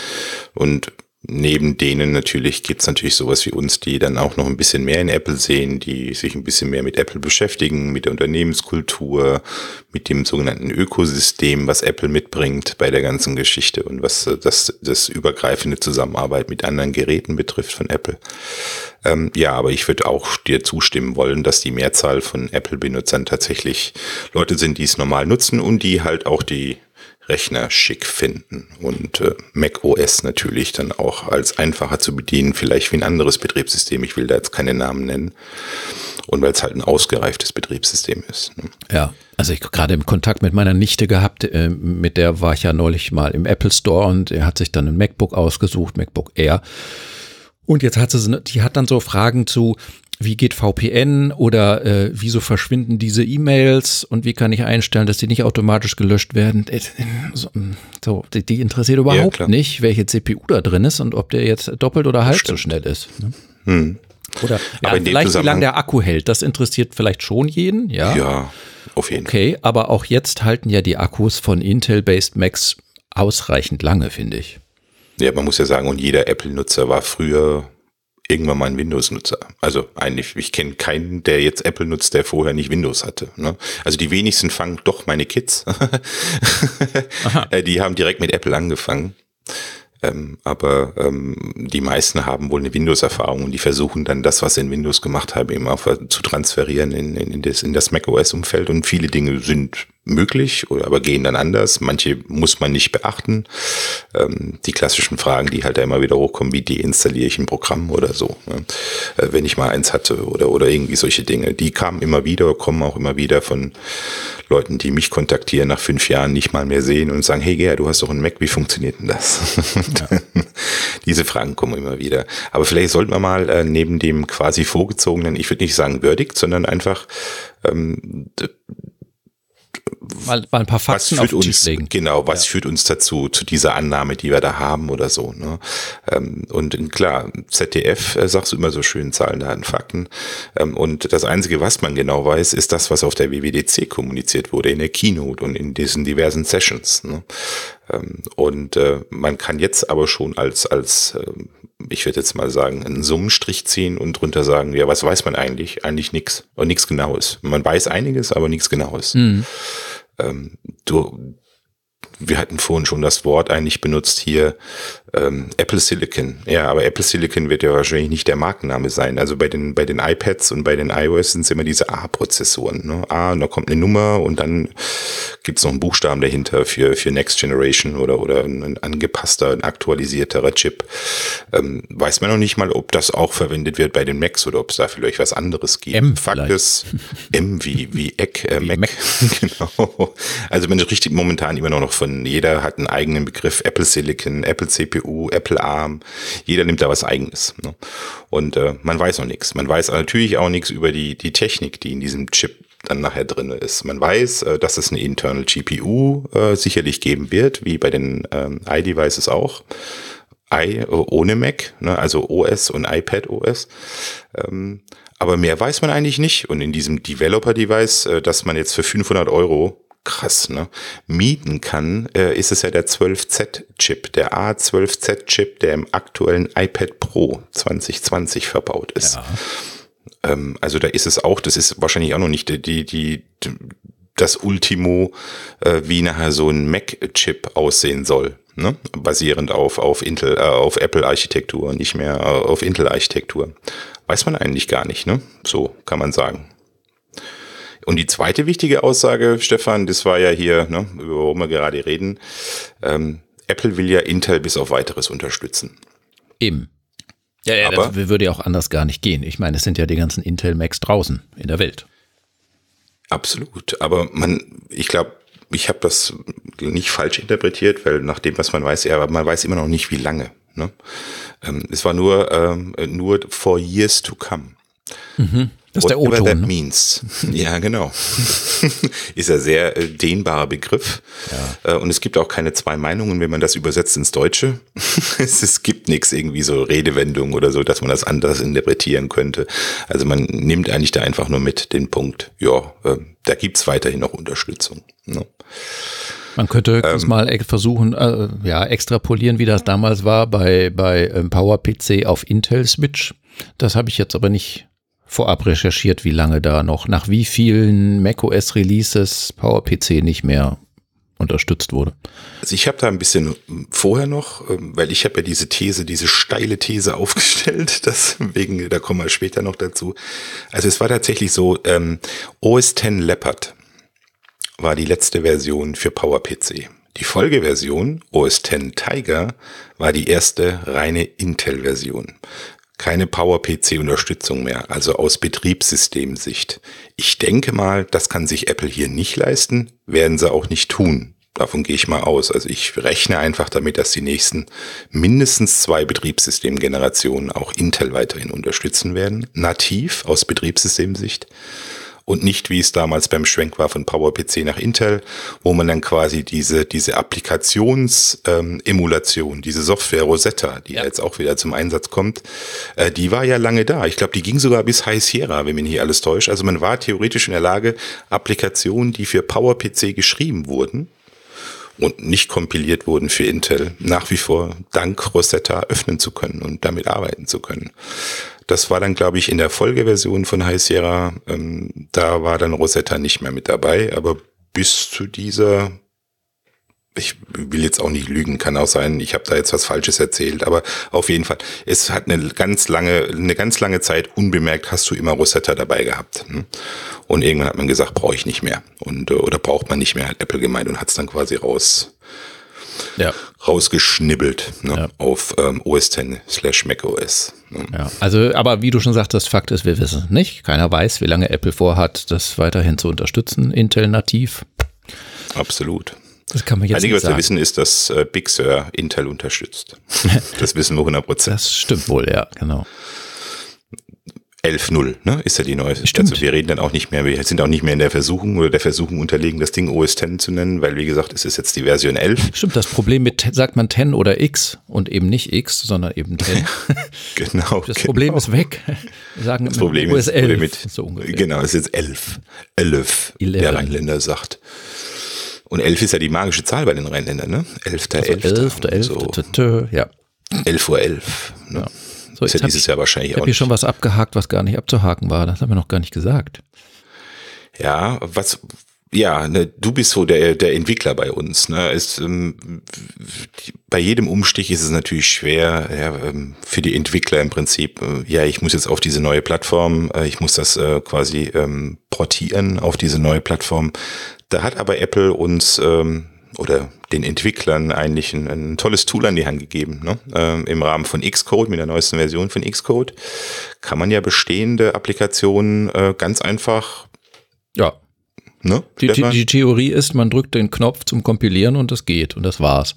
Und Neben denen natürlich gibt's natürlich sowas wie uns, die dann auch noch ein bisschen mehr in Apple sehen, die sich ein bisschen mehr mit Apple beschäftigen, mit der Unternehmenskultur, mit dem sogenannten Ökosystem, was Apple mitbringt bei der ganzen Geschichte und was äh, das, das übergreifende Zusammenarbeit mit anderen Geräten betrifft von Apple. Ähm, ja, aber ich würde auch dir zustimmen wollen, dass die Mehrzahl von Apple-Benutzern tatsächlich Leute sind, die es normal nutzen und die halt auch die Rechner schick finden und äh, Mac OS natürlich dann auch als einfacher zu bedienen, vielleicht wie ein anderes Betriebssystem. Ich will da jetzt keine Namen nennen. Und weil es halt ein ausgereiftes Betriebssystem ist. Ne? Ja, also ich gerade im Kontakt mit meiner Nichte gehabt, äh, mit der war ich ja neulich mal im Apple Store und er hat sich dann ein MacBook ausgesucht, MacBook Air. Und jetzt hat sie, die hat dann so Fragen zu, wie geht VPN oder äh, wieso verschwinden diese E-Mails und wie kann ich einstellen, dass die nicht automatisch gelöscht werden. Äh, so, die, die interessiert überhaupt ja, nicht, welche CPU da drin ist und ob der jetzt doppelt oder halb so schnell ist. Ne? Hm. Oder ja, vielleicht wie lange der Akku hält, das interessiert vielleicht schon jeden, ja. Ja, auf jeden Fall. Okay, aber auch jetzt halten ja die Akkus von Intel-based Macs ausreichend lange, finde ich. Ja, man muss ja sagen, und jeder Apple-Nutzer war früher irgendwann mal ein Windows-Nutzer. Also eigentlich, ich kenne keinen, der jetzt Apple nutzt, der vorher nicht Windows hatte. Ne? Also die wenigsten fangen doch meine Kids. die haben direkt mit Apple angefangen. Ähm, aber ähm, die meisten haben wohl eine Windows-Erfahrung und die versuchen dann das, was sie in Windows gemacht haben, eben auch zu transferieren in, in, in das, in das macOS-Umfeld. Und viele Dinge sind möglich, aber gehen dann anders. Manche muss man nicht beachten. Ähm, die klassischen Fragen, die halt da immer wieder hochkommen, wie deinstalliere ich ein Programm oder so, ne? äh, wenn ich mal eins hatte oder, oder irgendwie solche Dinge. Die kamen immer wieder, kommen auch immer wieder von Leuten, die mich kontaktieren, nach fünf Jahren nicht mal mehr sehen und sagen, hey Gerd, du hast doch einen Mac, wie funktioniert denn das? Ja. Diese Fragen kommen immer wieder. Aber vielleicht sollten wir mal äh, neben dem quasi vorgezogenen, ich würde nicht sagen würdigt, sondern einfach ähm, mal, mal ein paar Fakten was führt uns, legen. Genau, was ja. führt uns dazu, zu dieser Annahme, die wir da haben oder so. Ne? Ähm, und klar, ZDF, äh, sagst du immer so schön, Zahlen, Daten, Fakten. Ähm, und das Einzige, was man genau weiß, ist das, was auf der WWDC kommuniziert wurde, in der Keynote und in diesen diversen Sessions. Ne? Ähm, und äh, man kann jetzt aber schon als, als äh, ich würde jetzt mal sagen, einen Summenstrich ziehen und drunter sagen, ja, was weiß man eigentlich? Eigentlich nichts und nichts Genaues. Man weiß einiges, aber nichts Genaues. Mhm. Ähm, du, wir hatten vorhin schon das Wort eigentlich benutzt hier, ähm, Apple Silicon. Ja, aber Apple Silicon wird ja wahrscheinlich nicht der Markenname sein. Also bei den, bei den iPads und bei den iOS sind es immer diese A-Prozessoren. Ne? A, und da kommt eine Nummer und dann gibt es noch einen Buchstaben dahinter für, für Next Generation oder, oder ein angepasster, ein aktualisierterer Chip. Ähm, weiß man noch nicht mal, ob das auch verwendet wird bei den Macs oder ob es da vielleicht was anderes gibt. M Fakt vielleicht. ist, M wie, wie Eck, äh, wie Mac. Mac. genau. Also man richtig momentan immer noch von, jeder hat einen eigenen Begriff, Apple Silicon, Apple CPU, Apple ARM, jeder nimmt da was eigenes. Ne? Und äh, man weiß noch nichts. Man weiß natürlich auch nichts über die, die Technik, die in diesem Chip dann nachher drin ist. Man weiß, äh, dass es eine Internal GPU äh, sicherlich geben wird, wie bei den ähm, iDevices auch. i äh, ohne Mac, ne? also OS und iPad OS. Ähm, aber mehr weiß man eigentlich nicht. Und in diesem Developer-Device, äh, dass man jetzt für 500 Euro krass, ne? Mieten kann, äh, ist es ja der 12Z-Chip, der A12Z-Chip, der im aktuellen iPad Pro 2020 verbaut ist. Ja. Ähm, also da ist es auch, das ist wahrscheinlich auch noch nicht die, die, die das Ultimo, äh, wie nachher so ein Mac-Chip aussehen soll. Ne? Basierend auf, auf Intel, äh, auf Apple-Architektur, nicht mehr äh, auf Intel-Architektur. Weiß man eigentlich gar nicht, ne? So kann man sagen. Und die zweite wichtige Aussage, Stefan, das war ja hier, ne, über worum wir gerade reden. Ähm, Apple will ja Intel bis auf weiteres unterstützen. Eben. Ja, ja Aber, das würde ja auch anders gar nicht gehen. Ich meine, es sind ja die ganzen Intel Macs draußen in der Welt. Absolut. Aber man, ich glaube, ich habe das nicht falsch interpretiert, weil nach dem, was man weiß, ja, man weiß immer noch nicht, wie lange. Ne? Ähm, es war nur, ähm, nur for years to come. Mhm. Das ist der O-Ton. that ne? means. ja, genau. ist ja sehr äh, dehnbarer Begriff. Ja. Äh, und es gibt auch keine zwei Meinungen, wenn man das übersetzt ins Deutsche. es, es gibt nichts irgendwie so Redewendungen oder so, dass man das anders interpretieren könnte. Also man nimmt eigentlich da einfach nur mit den Punkt, ja, äh, da gibt's weiterhin noch Unterstützung. Ne? Man könnte ähm, mal versuchen, äh, ja, extrapolieren, wie das damals war bei, bei ähm, PowerPC auf Intel Switch. Das habe ich jetzt aber nicht vorab recherchiert, wie lange da noch, nach wie vielen macOS Releases PowerPC nicht mehr unterstützt wurde. Also ich habe da ein bisschen vorher noch, ähm, weil ich habe ja diese These, diese steile These aufgestellt, deswegen, da kommen wir später noch dazu. Also es war tatsächlich so, ähm, OS X Leopard war die letzte Version für PowerPC. Die Folgeversion, OS X Tiger, war die erste reine Intel-Version keine PowerPC-Unterstützung mehr, also aus Betriebssystemsicht. Ich denke mal, das kann sich Apple hier nicht leisten, werden sie auch nicht tun. Davon gehe ich mal aus. Also ich rechne einfach damit, dass die nächsten mindestens zwei Betriebssystemgenerationen auch Intel weiterhin unterstützen werden, nativ aus Betriebssystemsicht und nicht wie es damals beim Schwenk war von PowerPC nach Intel, wo man dann quasi diese, diese Applikations-Emulation, ähm, diese Software Rosetta, die ja. jetzt auch wieder zum Einsatz kommt, äh, die war ja lange da. Ich glaube, die ging sogar bis High Sierra, wenn mich hier alles täuscht. Also man war theoretisch in der Lage, Applikationen, die für PowerPC geschrieben wurden, und nicht kompiliert wurden für Intel, nach wie vor dank Rosetta öffnen zu können und damit arbeiten zu können. Das war dann, glaube ich, in der Folgeversion von High Sierra, ähm, da war dann Rosetta nicht mehr mit dabei, aber bis zu dieser ich will jetzt auch nicht lügen, kann auch sein, ich habe da jetzt was Falsches erzählt, aber auf jeden Fall, es hat eine ganz lange, eine ganz lange Zeit unbemerkt hast du immer Rosetta dabei gehabt. Ne? Und irgendwann hat man gesagt, brauche ich nicht mehr. Und äh, oder braucht man nicht mehr, hat Apple gemeint und hat es dann quasi raus ja. rausgeschnibbelt ne, ja. auf ähm, OS 10 slash macOS. Ne. Ja, also, aber wie du schon sagtest, Fakt ist, wir wissen es nicht. Keiner weiß, wie lange Apple vorhat, das weiterhin zu unterstützen, Intel nativ. Absolut. Das kann man jetzt Einige, was wir wissen, ist, dass äh, Big Sur Intel unterstützt. das wissen wir 100 Prozent. Das stimmt wohl, ja, genau. 11.0 ne, ist ja die neue. Stimmt. Also wir reden dann auch nicht mehr, wir sind auch nicht mehr in der Versuchung oder der Versuchung unterlegen, das Ding OS 10 zu nennen, weil wie gesagt, es ist jetzt die Version 11. Stimmt, das Problem mit, sagt man 10 oder X und eben nicht X, sondern eben 10. genau. Das Problem genau. ist weg. Wir sagen das Problem OS 11. Problem mit, so ungefähr. Genau, es ist jetzt 11. 11, 11. der Rheinländer sagt. Und 11 ist ja die magische Zahl bei den Rheinländern, ne? 11.11. Also 11. 11. So. ja. 11 Uhr 11. Ne? Ja. So, ist ja dieses ich, Jahr wahrscheinlich ich auch. Ich habe hier schon was abgehakt, was gar nicht abzuhaken war. Das haben wir noch gar nicht gesagt. Ja, was, ja, ne, du bist so der, der Entwickler bei uns. Ne? Ist, ähm, bei jedem Umstich ist es natürlich schwer ja, ähm, für die Entwickler im Prinzip. Äh, ja, ich muss jetzt auf diese neue Plattform, äh, ich muss das äh, quasi ähm, portieren auf diese neue Plattform. Da hat aber Apple uns ähm, oder den Entwicklern eigentlich ein, ein, tolles Tool an die Hand gegeben. Ne? Ähm, Im Rahmen von Xcode, mit der neuesten Version von Xcode, kann man ja bestehende Applikationen äh, ganz einfach ja. Ne? Die, die, die, Theorie ist, man drückt den Knopf zum Kompilieren und das geht und das war's.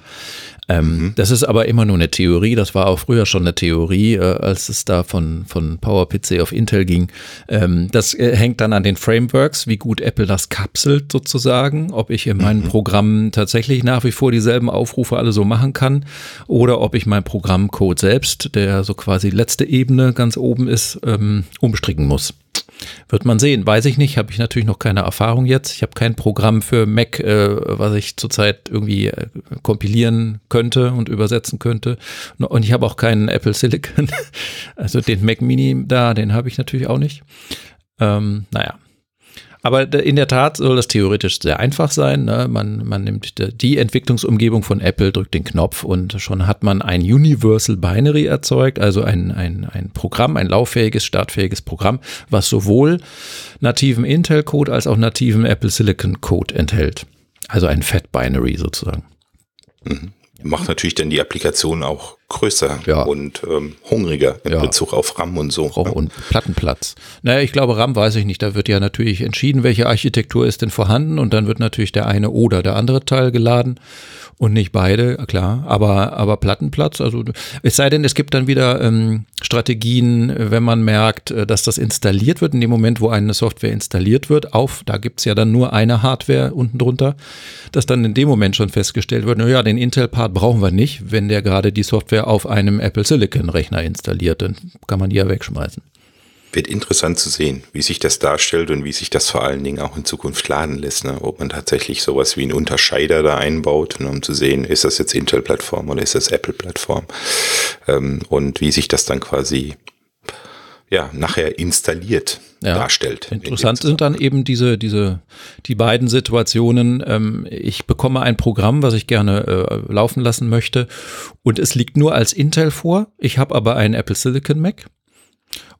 Ähm, mhm. Das ist aber immer nur eine Theorie. Das war auch früher schon eine Theorie, äh, als es da von, von PowerPC auf Intel ging. Ähm, das äh, hängt dann an den Frameworks, wie gut Apple das kapselt sozusagen, ob ich in meinen mhm. Programmen tatsächlich nach wie vor dieselben Aufrufe alle so machen kann oder ob ich mein Programmcode selbst, der so quasi letzte Ebene ganz oben ist, ähm, umstricken muss. Wird man sehen, weiß ich nicht, habe ich natürlich noch keine Erfahrung jetzt. Ich habe kein Programm für Mac, äh, was ich zurzeit irgendwie äh, kompilieren könnte und übersetzen könnte. Und ich habe auch keinen Apple Silicon, also den Mac Mini da, den habe ich natürlich auch nicht. Ähm, naja, aber in der Tat soll das theoretisch sehr einfach sein. Ne? Man, man nimmt die Entwicklungsumgebung von Apple, drückt den Knopf und schon hat man ein Universal Binary erzeugt, also ein, ein, ein Programm, ein lauffähiges, startfähiges Programm, was sowohl nativen Intel-Code als auch nativen Apple Silicon-Code enthält. Also ein Fat Binary sozusagen. Mhm macht natürlich dann die Applikation auch größer ja. und ähm, hungriger in ja. Bezug auf RAM und so. Auch ne? Und Plattenplatz. Naja, ich glaube, RAM weiß ich nicht. Da wird ja natürlich entschieden, welche Architektur ist denn vorhanden und dann wird natürlich der eine oder der andere Teil geladen und nicht beide, klar, aber, aber Plattenplatz, also es sei denn, es gibt dann wieder ähm, Strategien, wenn man merkt, äh, dass das installiert wird, in dem Moment, wo eine Software installiert wird, auf, da gibt's ja dann nur eine Hardware unten drunter, dass dann in dem Moment schon festgestellt wird, naja, den Intel-Part brauchen wir nicht, wenn der gerade die Software auf einem Apple Silicon-Rechner installiert, dann kann man die ja wegschmeißen wird interessant zu sehen, wie sich das darstellt und wie sich das vor allen Dingen auch in Zukunft laden lässt. Ne? Ob man tatsächlich sowas wie einen Unterscheider da einbaut, ne? um zu sehen, ist das jetzt Intel-Plattform oder ist das Apple-Plattform? Ähm, und wie sich das dann quasi ja, nachher installiert ja. darstellt. Interessant in sind dann eben diese, diese, die beiden Situationen. Ähm, ich bekomme ein Programm, was ich gerne äh, laufen lassen möchte und es liegt nur als Intel vor. Ich habe aber einen Apple Silicon Mac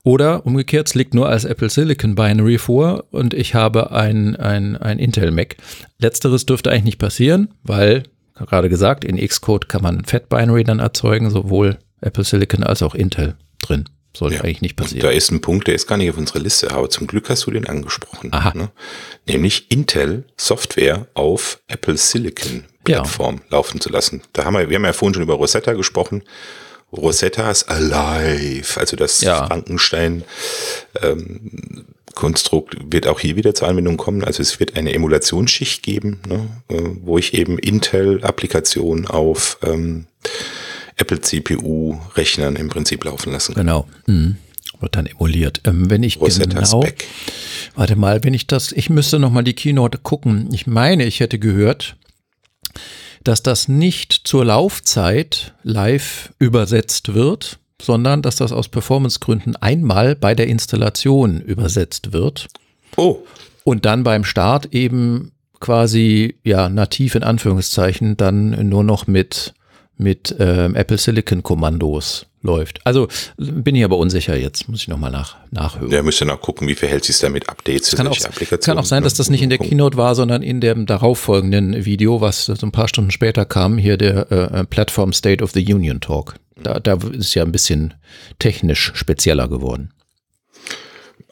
oder umgekehrt, es liegt nur als Apple Silicon Binary vor und ich habe ein, ein, ein Intel Mac. Letzteres dürfte eigentlich nicht passieren, weil, gerade gesagt, in Xcode kann man ein Fat Binary dann erzeugen, sowohl Apple Silicon als auch Intel drin. Sollte ja. eigentlich nicht passieren. Da ist ein Punkt, der ist gar nicht auf unserer Liste, aber zum Glück hast du den angesprochen. Aha. Ne? Nämlich Intel Software auf Apple Silicon Plattform ja. laufen zu lassen. Da haben wir, wir haben ja vorhin schon über Rosetta gesprochen. Rosettas Alive, also das ja. Frankenstein ähm, Konstrukt wird auch hier wieder zur Anwendung kommen. Also es wird eine Emulationsschicht geben, ne, äh, wo ich eben Intel-Applikationen auf ähm, Apple CPU-Rechnern im Prinzip laufen lassen kann. Genau. Mhm. Wird dann emuliert. Ähm, wenn ich Rosettas genau, Back. warte mal, wenn ich das, ich müsste noch mal die Keynote gucken. Ich meine, ich hätte gehört, dass das nicht zur Laufzeit live übersetzt wird, sondern dass das aus Performancegründen einmal bei der Installation übersetzt wird. Oh. Und dann beim Start eben quasi ja nativ in Anführungszeichen dann nur noch mit mit ähm, Apple Silicon Kommandos läuft. Also bin ich aber unsicher jetzt, muss ich nochmal nach, nachhören. Ja, müsste noch gucken, wie verhält sich damit Updates für kann solche auch, Applikationen. Kann auch sein, dass das nicht in der Keynote war, sondern in dem darauffolgenden Video, was so ein paar Stunden später kam, hier der äh, Platform State of the Union Talk. Da, da ist ja ein bisschen technisch spezieller geworden.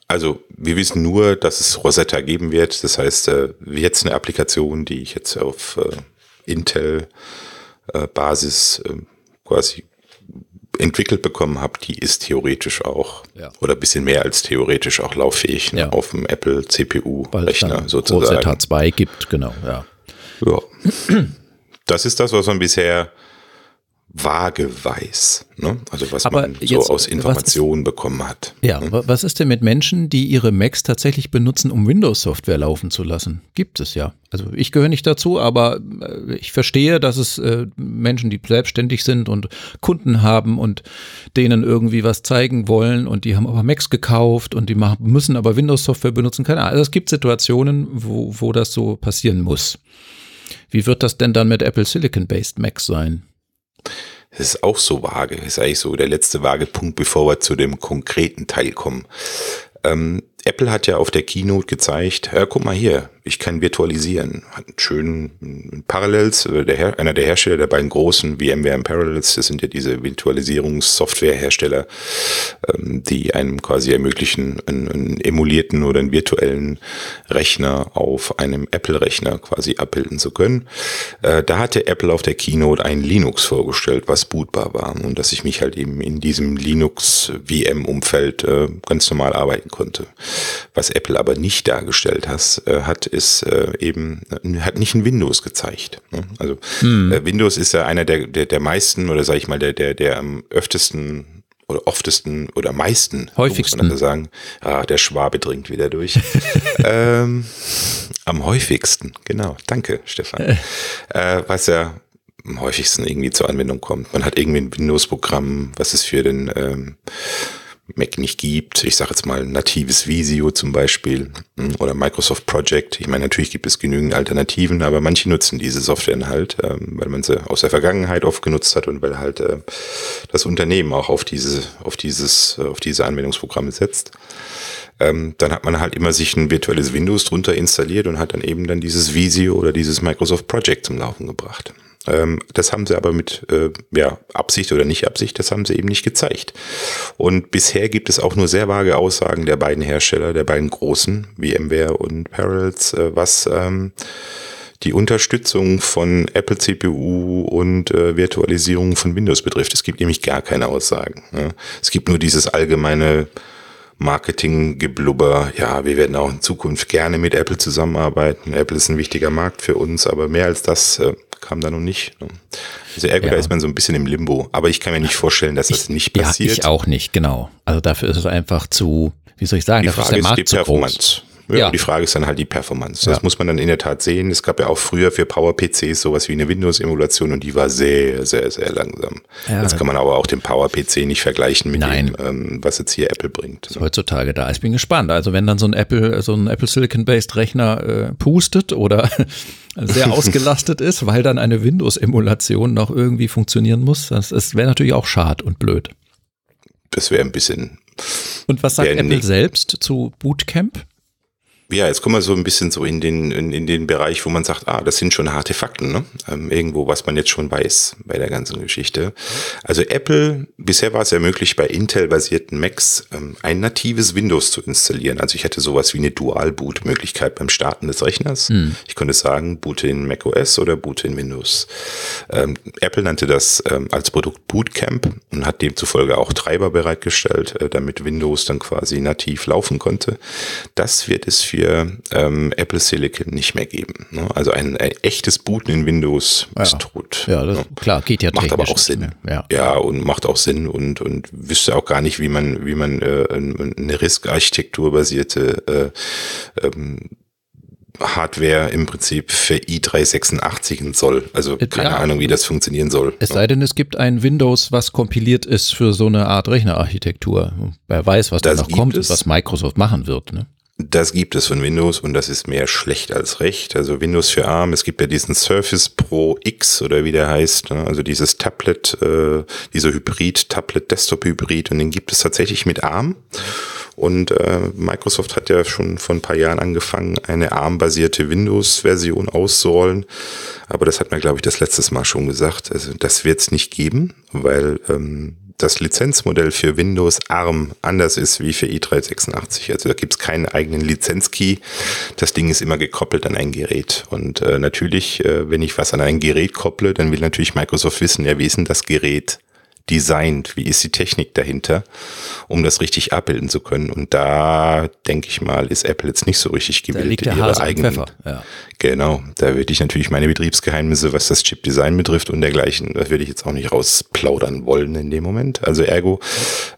Also wir wissen nur, dass es Rosetta geben wird. Das heißt, äh, jetzt eine Applikation, die ich jetzt auf äh, Intel äh, Basis äh, quasi entwickelt bekommen habe, die ist theoretisch auch ja. oder bisschen mehr als theoretisch auch lauffähig ne, ja. auf dem Apple CPU Rechner sozusagen. Rosetta 2 gibt, genau, ja. Ja. Das ist das, was man bisher vage weiß, ne? also was Aber man so aus Informationen bekommen hat. Ja, ne? was ist denn mit Menschen, die ihre Macs tatsächlich benutzen, um Windows-Software laufen zu lassen? Gibt es ja. Also ich gehöre nicht dazu, aber äh, ich verstehe, dass es äh, Menschen, die selbstständig sind und Kunden haben und denen irgendwie was zeigen wollen und die haben aber Macs gekauft und die machen, müssen aber Windows-Software benutzen. Keine Ahnung. Also es gibt Situationen, wo, wo das so passieren muss. Wie wird das denn dann mit Apple Silicon-based Macs sein? Das ist auch so vage. Das ist eigentlich so der letzte vage Punkt, bevor wir zu dem konkreten Teil kommen. Ähm, Apple hat ja auf der Keynote gezeigt, ja, guck mal hier, ich kann virtualisieren. Hat einen schönen Parallels, äh, der einer der Hersteller der beiden großen VMware und Parallels, das sind ja diese Virtualisierungssoftwarehersteller, ähm, die einem quasi ermöglichen, einen, einen, emulierten oder einen virtuellen Rechner auf einem Apple-Rechner quasi abbilden zu können. Äh, da hatte Apple auf der Keynote ein Linux vorgestellt, was bootbar war und dass ich mich halt eben in diesem Linux-VM-Umfeld äh, ganz normal arbeiten konnte. Was Apple aber nicht dargestellt hat, hat ist äh, eben, hat nicht ein Windows gezeigt. Ne? Also hm. äh, Windows ist ja einer der, der, der meisten oder sage ich mal, der, der, der am öftesten oder oftesten oder meisten, häufigsten, muss man sagen. Ah, der Schwabe dringt wieder durch. ähm, am häufigsten, genau. Danke, Stefan. äh, was ja am häufigsten irgendwie zur Anwendung kommt. Man hat irgendwie ein Windows-Programm, was es für den ähm, Mac nicht gibt. Ich sage jetzt mal natives Visio zum Beispiel hm, oder Microsoft Project. Ich meine, natürlich gibt es genügend Alternativen, aber manche nutzen diese Software halt, ähm, weil man sie aus der Vergangenheit oft genutzt hat und weil halt äh, das Unternehmen auch auf diese, auf dieses, äh, auf diese Anwendungsprogramme setzt. Ähm, dann hat man halt immer sich ein virtuelles Windows drunter installiert und hat dann eben dann dieses Visio oder dieses Microsoft Project zum Laufen gebracht. Ähm, das haben sie aber mit äh, ja, Absicht oder nicht Absicht, das haben sie eben nicht gezeigt. Und bisher gibt es auch nur sehr vage Aussagen der beiden Hersteller, der beiden großen, VMware und Parallels, äh, was ähm, die Unterstützung von Apple CPU und äh, Virtualisierung von Windows betrifft. Es gibt nämlich gar keine Aussagen. Ne? Es gibt nur dieses allgemeine Marketinggeblubber. Ja, wir werden auch in Zukunft gerne mit Apple zusammenarbeiten. Apple ist ein wichtiger Markt für uns, aber mehr als das äh, kam da noch nicht. Ne? Also irgendwann ja. ist man so ein bisschen im Limbo. Aber ich kann mir nicht vorstellen, dass ich, das nicht passiert. Ja, ich auch nicht, genau. Also dafür ist es einfach zu, wie soll ich sagen, die Frage ist, ist die Performance. Groß. Ja, ja. Die Frage ist dann halt die Performance. Das ja. muss man dann in der Tat sehen. Es gab ja auch früher für Power-PCs sowas wie eine Windows-Emulation und die war sehr, sehr, sehr langsam. Ja. Jetzt kann man aber auch den Power-PC nicht vergleichen mit Nein. dem, ähm, was jetzt hier Apple bringt. Ist heutzutage da. Ich bin gespannt. Also wenn dann so ein Apple, so ein Apple Silicon-based Rechner äh, pustet oder sehr ausgelastet ist, weil dann eine Windows-Emulation noch irgendwie funktionieren muss, das, das wäre natürlich auch schad und blöd. Das wäre ein bisschen. Und was sagt Apple selbst zu Bootcamp? Ja, jetzt kommen wir so ein bisschen so in den, in, in den Bereich, wo man sagt, ah, das sind schon harte Fakten, ne? Ähm, irgendwo, was man jetzt schon weiß bei der ganzen Geschichte. Also Apple, bisher war es ja möglich, bei Intel-basierten Macs ähm, ein natives Windows zu installieren. Also ich hatte sowas wie eine Dual-Boot-Möglichkeit beim Starten des Rechners. Hm. Ich konnte sagen, boote in macOS oder boote in Windows. Ähm, Apple nannte das ähm, als Produkt Bootcamp und hat demzufolge auch Treiber bereitgestellt, äh, damit Windows dann quasi nativ laufen konnte. Das wird es für wir ähm, Apple Silicon nicht mehr geben. Ne? Also ein, ein, echtes Booten in Windows ja. ist tot. Ja, das, ne? klar, geht ja Macht aber auch Sinn. Ja. ja, und macht auch Sinn und, und wüsste auch gar nicht, wie man, wie man äh, eine RISC-Architektur basierte äh, ähm, Hardware im Prinzip für i386 soll. Also äh, keine ja. Ahnung, wie das funktionieren soll. Es sei denn, es gibt ein Windows, was kompiliert ist für so eine Art Rechnerarchitektur. Wer weiß, was das da noch kommt und was Microsoft machen wird. Ne? Das gibt es von Windows und das ist mehr schlecht als recht. Also Windows für ARM, es gibt ja diesen Surface Pro X oder wie der heißt, ne? also dieses Tablet, äh, dieser Hybrid, Tablet-Desktop-Hybrid und den gibt es tatsächlich mit ARM. Und äh, Microsoft hat ja schon vor ein paar Jahren angefangen, eine ARM-basierte Windows-Version auszurollen. Aber das hat man, glaube ich, das letztes Mal schon gesagt. Also das wird es nicht geben, weil ähm, das Lizenzmodell für Windows ARM anders ist wie für i386. Also da gibt es keinen eigenen Lizenzkey. Das Ding ist immer gekoppelt an ein Gerät. Und äh, natürlich, äh, wenn ich was an ein Gerät kopple, dann will natürlich Microsoft wissen, ja, wie ist denn das Gerät designt? Wie ist die Technik dahinter, um das richtig abbilden zu können? Und da denke ich mal, ist Apple jetzt nicht so richtig gewillt, da liegt der ihre Hase eigenen. Ja. Genau, da würde ich natürlich meine Betriebsgeheimnisse, was das Chip-Design betrifft und dergleichen, das würde ich jetzt auch nicht rausplaudern wollen in dem Moment. Also ergo,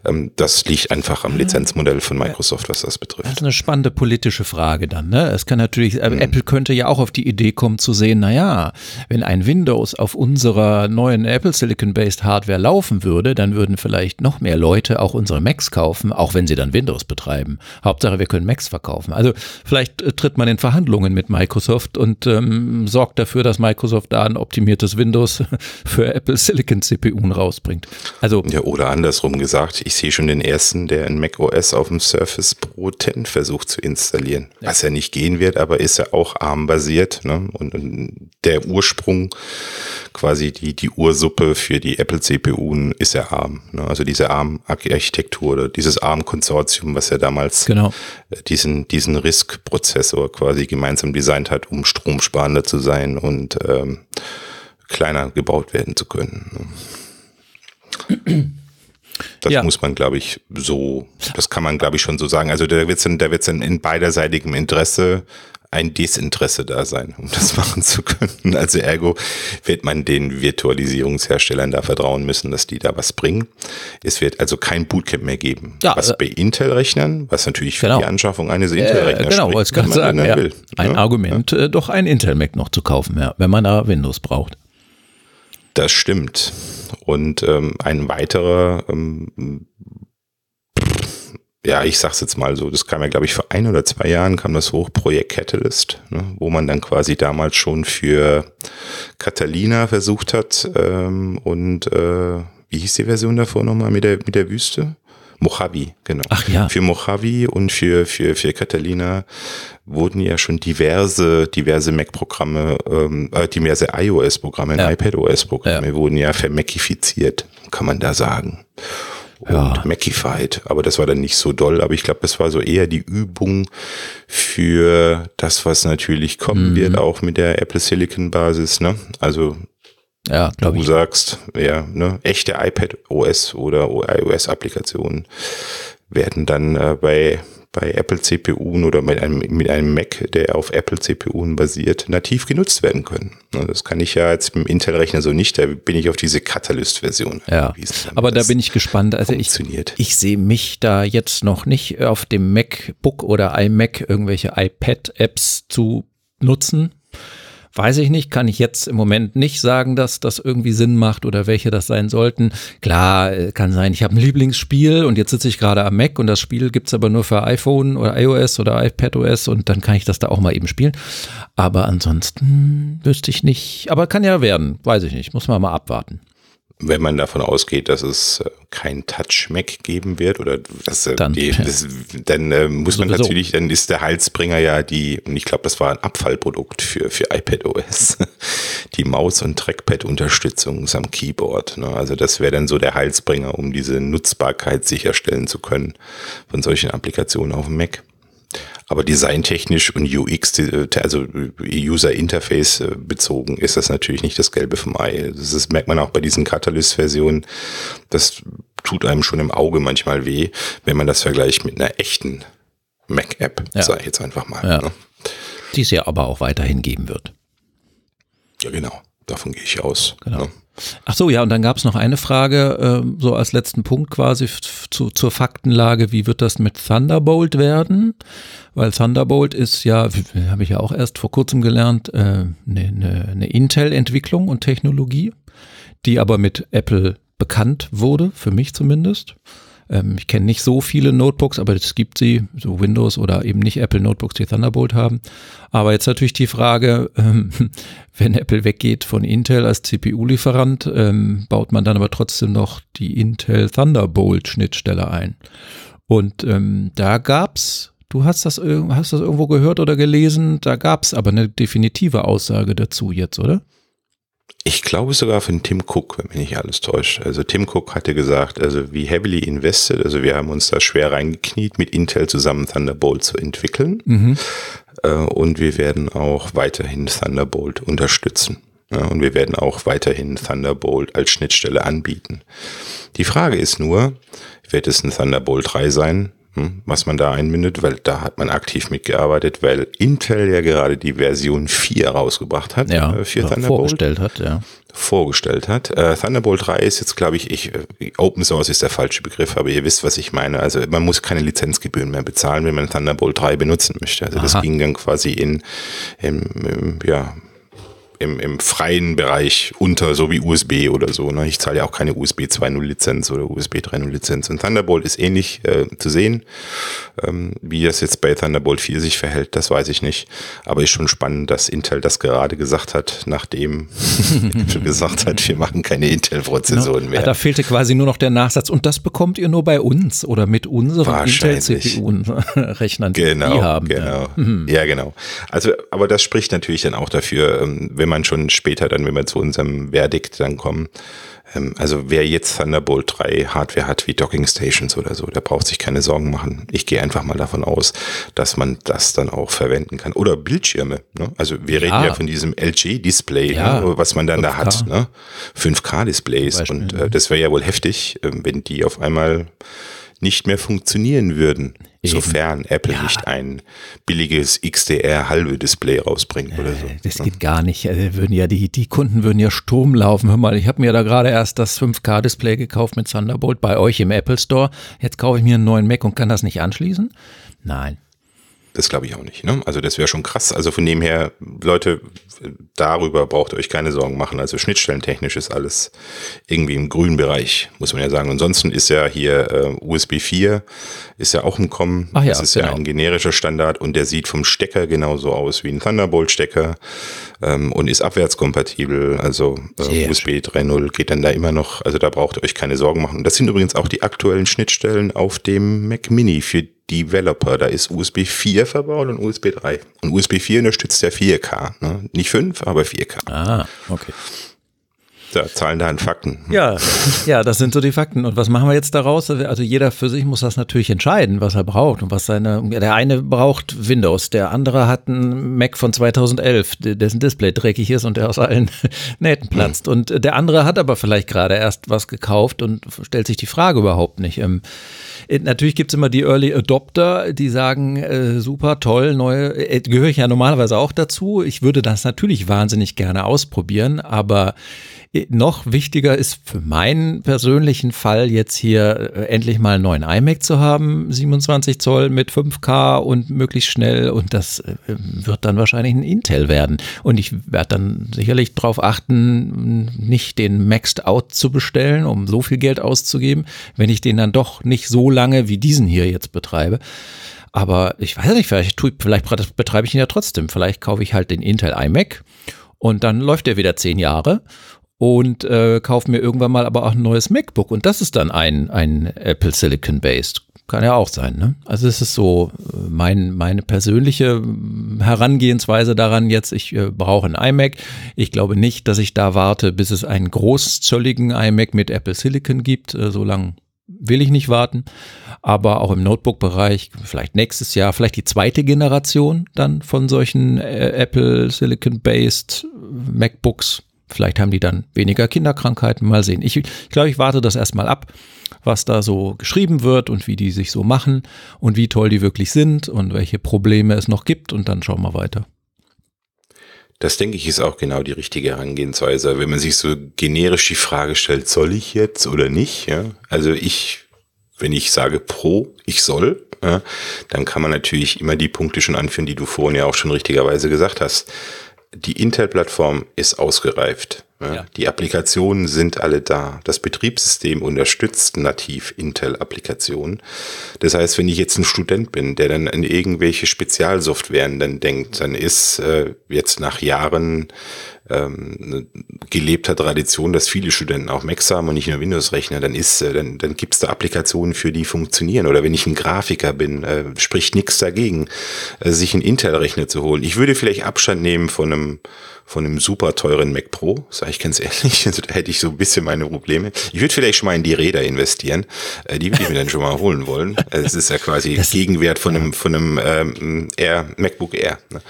ähm, das liegt einfach am Lizenzmodell von Microsoft, was das betrifft. Das ist eine spannende politische Frage dann. Ne? Es kann natürlich, äh, mhm. Apple könnte ja auch auf die Idee kommen zu sehen, naja, wenn ein Windows auf unserer neuen Apple Silicon-based Hardware laufen würde, dann würden vielleicht noch mehr Leute auch unsere Macs kaufen, auch wenn sie dann Windows betreiben. Hauptsache, wir können Macs verkaufen. Also vielleicht äh, tritt man in Verhandlungen mit Microsoft und ähm, sorgt dafür, dass Microsoft da ein optimiertes Windows für Apple Silicon CPUen rausbringt. Also ja, oder andersrum gesagt, ich sehe schon den ersten, der ein Mac OS auf dem Surface Pro 10 versucht zu installieren. Ja. Was ja nicht gehen wird, aber ist ja auch ARM-basiert. Ne? Und, und, der Ursprung, quasi die, die Ursuppe für die Apple CPUen ist ja ARM. Ne? Also diese ARM-Architektur oder dieses ARM-Konsortium, was ja damals genau. Äh, diesen, diesen RISC-Prozessor quasi gemeinsam designt hat, um stromsparender zu sein und ähm, kleiner gebaut werden zu können. Das ja. muss man, glaube ich, so, das kann man, glaube ich, schon so sagen. Also da wird es dann, da wird's dann in beiderseitigem Interesse ein Desinteresse da sein, um das machen zu können. Also ergo wird man den Virtualisierungsherstellern da vertrauen müssen, dass die da was bringen. Es wird also kein Bootcamp mehr geben. Ja, was äh, bei Intel-Rechnern, was natürlich für genau. die Anschaffung eines Intel-Rechners äh, Genau, wollte ich gerade sagen. Ja. Will, ein ne? Argument, ja. äh, doch ein Intel-Mac noch zu kaufen, ja, wenn man da Windows braucht. Das stimmt. Und ähm, ein weiterer ähm, ja, ich sag's jetzt mal so, das kam ja, glaube ich, vor ein oder zwei Jahren kam das hoch, Projekt Catalyst, ne, wo man dann quasi damals schon für Catalina versucht hat ähm, und äh, wie hieß die Version davor nochmal mit der, mit der Wüste? Mojave, genau. Ach ja. Für Mojave und für, für, für Catalina wurden ja schon diverse, diverse Mac-Programme, ähm, äh, diverse iOS-Programme, ja. iPadOS-Programme ja. wurden ja vermacifiziert, kann man da sagen und ja. Macified. Aber das war dann nicht so doll. Aber ich glaube, das war so eher die Übung für das, was natürlich kommen mhm. wird, auch mit der Apple Silicon Basis. Ne? Also ja, du ich. sagst, ja, ne, echte iPad OS oder iOS Applikationen werden dann äh, bei bei Apple CPUen oder mit einem, mit einem Mac, der auf Apple CPUen basiert, nativ genutzt werden können. Das kann ich ja jetzt mit dem Intel-Rechner so nicht, da bin ich auf diese Catalyst-Version. Ja, aber da bin ich gespannt. Also ich, ich sehe mich da jetzt noch nicht auf dem MacBook oder iMac irgendwelche iPad-Apps zu nutzen. Weiß ich nicht, kann ich jetzt im Moment nicht sagen, dass das irgendwie Sinn macht oder welche das sein sollten. Klar, äh, kann sein, ich habe ein Lieblingsspiel und jetzt sitze ich gerade am Mac und das Spiel gibt's aber nur für iPhone oder iOS oder iPadOS und dann kann ich das da auch mal eben spielen. Aber ansonsten wüsste ich nicht. Aber kann ja werden, weiß ich nicht, muss man mal abwarten wenn man davon ausgeht, dass es äh, kein Touch-Mac geben wird oder dass äh, dann, die, das, dann äh, muss man natürlich, dann ist der Halsbringer ja die, und ich glaube, das war ein Abfallprodukt für, für iPadOS, die Maus- und Trackpad-Unterstützung am Keyboard. Ne? Also das wäre dann so der Halsbringer, um diese Nutzbarkeit sicherstellen zu können von solchen Applikationen auf dem Mac. Aber designtechnisch und UX, also User Interface äh, bezogen, ist das natürlich nicht das Gelbe vom Ei. Das ist, merkt man auch bei diesen Catalyst-Versionen. Das tut einem schon im Auge manchmal weh, wenn man das vergleicht mit einer echten Mac-App, ja. sage ich jetzt einfach mal. Ja. Ne? Die es ja aber auch weiterhin geben wird. Ja, genau. Davon gehe ich aus. Genau. Ne? Ach so, ja, und dann gab es noch eine Frage, äh, so als letzten Punkt quasi zu, zur Faktenlage, wie wird das mit Thunderbolt werden? Weil Thunderbolt ist ja, habe ich ja auch erst vor kurzem gelernt, eine äh, ne, ne, ne Intel-Entwicklung und Technologie, die aber mit Apple bekannt wurde, für mich zumindest. Ähm, ich kenne nicht so viele Notebooks, aber es gibt sie, so Windows oder eben nicht Apple Notebooks, die Thunderbolt haben. Aber jetzt natürlich die Frage, ähm, wenn Apple weggeht von Intel als CPU-Lieferant, ähm, baut man dann aber trotzdem noch die Intel Thunderbolt-Schnittstelle ein. Und ähm, da gab's Du hast das, hast das irgendwo gehört oder gelesen, da gab es aber eine definitive Aussage dazu jetzt, oder? Ich glaube sogar von Tim Cook, wenn mich nicht alles täuscht. Also Tim Cook hatte gesagt, also wie heavily invested, also wir haben uns da schwer reingekniet, mit Intel zusammen Thunderbolt zu entwickeln. Mhm. Äh, und wir werden auch weiterhin Thunderbolt unterstützen. und wir werden auch weiterhin Thunderbolt als Schnittstelle anbieten. Die Frage ist nur, wird es ein Thunderbolt 3 sein? Hm, was man da einbindet, weil da hat man aktiv mitgearbeitet, weil Intel ja gerade die Version 4 rausgebracht hat ja, äh, für Thunderbolt. Vorgestellt hat, ja. Vorgestellt hat. Äh, Thunderbolt 3 ist jetzt, glaube ich, ich, äh, Open Source ist der falsche Begriff, aber ihr wisst, was ich meine. Also man muss keine Lizenzgebühren mehr bezahlen, wenn man Thunderbolt 3 benutzen möchte. Also Aha. das ging dann quasi in, in, in ja, im, im freien Bereich unter, so wie USB oder so. Ne? Ich zahle ja auch keine USB 2.0 Lizenz oder USB 3.0 Lizenz. Und Thunderbolt ist ähnlich äh, zu sehen. Ähm, wie das jetzt bei Thunderbolt 4 sich verhält, das weiß ich nicht. Aber ist schon spannend, dass Intel das gerade gesagt hat, nachdem Intel gesagt hat, wir machen keine Intel-Prozessoren genau. mehr. Da fehlte quasi nur noch der Nachsatz. Und das bekommt ihr nur bei uns oder mit unseren Intel-CPU-Rechnern, die genau, wir haben. Genau. Ja. Mhm. ja, genau. Also, aber das spricht natürlich dann auch dafür, ähm, wenn wenn man schon später dann, wenn wir zu unserem Verdikt dann kommen, ähm, also wer jetzt Thunderbolt 3 Hardware hat wie Docking Stations oder so, der braucht sich keine Sorgen machen. Ich gehe einfach mal davon aus, dass man das dann auch verwenden kann. Oder Bildschirme. Ne? Also wir reden ja, ja von diesem LG-Display, ja, ne? was man dann 5K. da hat. Ne? 5K-Displays. Und äh, das wäre ja wohl heftig, äh, wenn die auf einmal nicht mehr funktionieren würden, Eben. sofern Apple ja. nicht ein billiges XDR halbe Display rausbringt äh, oder so. Das geht gar nicht. Also würden ja die, die Kunden würden ja Sturm laufen. Hör mal, ich habe mir da gerade erst das 5K-Display gekauft mit Thunderbolt bei euch im Apple Store. Jetzt kaufe ich mir einen neuen Mac und kann das nicht anschließen? Nein. Das glaube ich auch nicht. Ne? Also das wäre schon krass. Also von dem her, Leute, darüber braucht ihr euch keine Sorgen machen. Also schnittstellentechnisch ist alles irgendwie im grünen Bereich, muss man ja sagen. Ansonsten ist ja hier äh, USB 4 ist ja auch im Kommen. Ach ja, das ist genau. ja ein generischer Standard und der sieht vom Stecker genauso aus wie ein Thunderbolt-Stecker ähm, und ist abwärtskompatibel. Also äh, USB 3.0 geht dann da immer noch. Also da braucht ihr euch keine Sorgen machen. Das sind übrigens auch die aktuellen Schnittstellen auf dem Mac Mini für Developer. Da ist USB 4 verbaut und USB 3. Und USB 4 unterstützt ja 4K. Ne? Nicht 5, aber 4K. Ah, okay. Da Zahlen, Daten, Fakten. Ja, ja, das sind so die Fakten. Und was machen wir jetzt daraus? Also jeder für sich muss das natürlich entscheiden, was er braucht und was seine. Der eine braucht Windows, der andere hat einen Mac von 2011, dessen Display dreckig ist und der aus allen Nähten platzt. Mhm. Und der andere hat aber vielleicht gerade erst was gekauft und stellt sich die Frage überhaupt nicht. Ähm, äh, natürlich gibt es immer die Early Adopter, die sagen, äh, super, toll, neue, äh, gehöre ich ja normalerweise auch dazu. Ich würde das natürlich wahnsinnig gerne ausprobieren, aber noch wichtiger ist für meinen persönlichen Fall jetzt hier äh, endlich mal einen neuen iMac zu haben, 27 Zoll mit 5K und möglichst schnell und das äh, wird dann wahrscheinlich ein Intel werden. Und ich werde dann sicherlich darauf achten, nicht den Maxed Out zu bestellen, um so viel Geld auszugeben, wenn ich den dann doch nicht so lange wie diesen hier jetzt betreibe. Aber ich weiß nicht, vielleicht, tue, vielleicht betreibe ich ihn ja trotzdem. Vielleicht kaufe ich halt den Intel iMac und dann läuft er wieder zehn Jahre und äh, kaufe mir irgendwann mal aber auch ein neues MacBook und das ist dann ein, ein Apple Silicon Based. Kann ja auch sein, ne? Also es ist so äh, mein, meine persönliche Herangehensweise daran jetzt, ich äh, brauche ein iMac. Ich glaube nicht, dass ich da warte, bis es einen großzölligen iMac mit Apple Silicon gibt. Äh, so lange will ich nicht warten. Aber auch im Notebook-Bereich, vielleicht nächstes Jahr, vielleicht die zweite Generation dann von solchen äh, Apple Silicon-based MacBooks Vielleicht haben die dann weniger Kinderkrankheiten. Mal sehen. Ich, ich glaube, ich warte das erstmal ab, was da so geschrieben wird und wie die sich so machen und wie toll die wirklich sind und welche Probleme es noch gibt und dann schauen wir weiter. Das denke ich ist auch genau die richtige Herangehensweise. Wenn man sich so generisch die Frage stellt, soll ich jetzt oder nicht? Ja? Also ich, wenn ich sage pro, ich soll, ja, dann kann man natürlich immer die Punkte schon anführen, die du vorhin ja auch schon richtigerweise gesagt hast. Die Intel-Plattform ist ausgereift. Ja, ja. Die Applikationen sind alle da. Das Betriebssystem unterstützt nativ Intel-Applikationen. Das heißt, wenn ich jetzt ein Student bin, der dann an irgendwelche Spezialsoftwaren dann denkt, dann ist äh, jetzt nach Jahren ähm, gelebter Tradition, dass viele Studenten auch Macs haben und nicht nur Windows-Rechner, dann ist, äh, dann, dann gibt es da Applikationen, für die funktionieren. Oder wenn ich ein Grafiker bin, äh, spricht nichts dagegen, äh, sich einen Intel-Rechner zu holen. Ich würde vielleicht Abstand nehmen von einem von einem super teuren Mac Pro, sage ich ganz ehrlich. Also da hätte ich so ein bisschen meine Probleme. Ich würde vielleicht schon mal in die Räder investieren. Äh, die würde ich mir dann schon mal holen wollen. Also es ist ja quasi das, Gegenwert von einem, von einem ähm, Air, MacBook Air. Ne?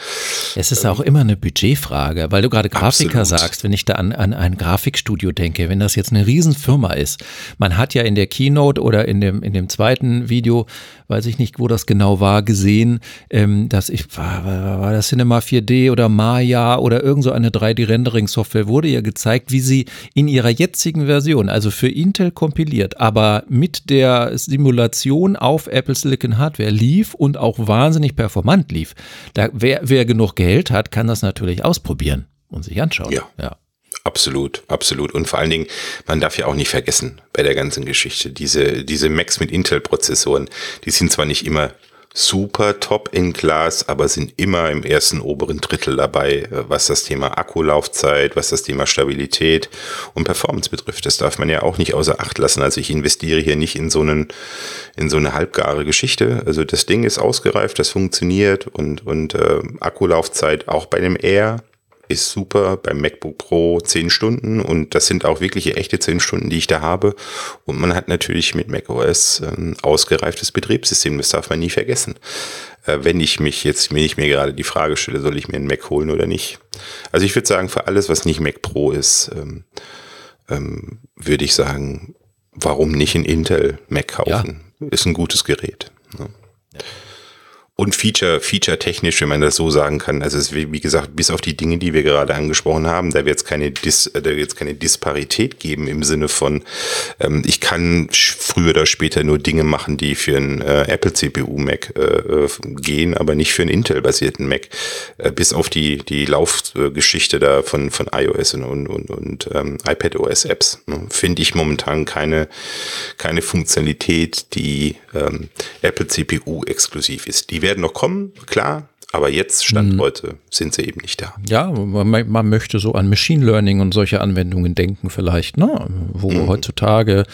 Es ist ähm, auch immer eine Budgetfrage, weil du gerade Grafiker absolut. sagst, wenn ich da an, an ein Grafikstudio denke, wenn das jetzt eine Riesenfirma ist. Man hat ja in der Keynote oder in dem, in dem zweiten Video weiß ich nicht, wo das genau war, gesehen, ähm, dass ich, war, war das Cinema 4D oder Maya oder irgend so eine 3D-Rendering-Software wurde ja gezeigt, wie sie in ihrer jetzigen Version, also für Intel kompiliert, aber mit der Simulation auf Apple Silicon Hardware lief und auch wahnsinnig performant lief. Da, wer, wer genug Geld hat, kann das natürlich ausprobieren und sich anschauen. Ja. ja. Absolut, absolut. Und vor allen Dingen, man darf ja auch nicht vergessen bei der ganzen Geschichte, diese, diese Macs mit Intel-Prozessoren, die sind zwar nicht immer super top in Class, aber sind immer im ersten oberen Drittel dabei, was das Thema Akkulaufzeit, was das Thema Stabilität und Performance betrifft. Das darf man ja auch nicht außer Acht lassen. Also ich investiere hier nicht in so einen, in so eine halbgare Geschichte. Also das Ding ist ausgereift, das funktioniert und, und äh, Akkulaufzeit auch bei dem Air ist super. Beim MacBook Pro 10 Stunden und das sind auch wirklich echte 10 Stunden, die ich da habe. Und man hat natürlich mit macOS ein ausgereiftes Betriebssystem, das darf man nie vergessen. Äh, wenn ich mich jetzt, wenn ich mir gerade die Frage stelle, soll ich mir einen Mac holen oder nicht? Also ich würde sagen, für alles, was nicht Mac Pro ist, ähm, ähm, würde ich sagen, warum nicht ein Intel Mac kaufen? Ja. Ist ein gutes Gerät. Ne? Ja und Feature, Feature technisch, wenn man das so sagen kann. Also es wie gesagt, bis auf die Dinge, die wir gerade angesprochen haben, da wird es keine, Dis, da wird es keine Disparität geben im Sinne von, ähm, ich kann früher oder später nur Dinge machen, die für einen äh, Apple CPU Mac äh, äh, gehen, aber nicht für einen Intel basierten Mac. Äh, bis auf die, die Laufgeschichte da von, von iOS und, und, und, und ähm, iPadOS Apps, ne, finde ich momentan keine, keine Funktionalität, die ähm, Apple CPU exklusiv ist. Die werden noch kommen, klar, aber jetzt, Stand mhm. heute, sind sie eben nicht da. Ja, man, man, möchte so an Machine Learning und solche Anwendungen denken vielleicht, ne? wo mhm. heutzutage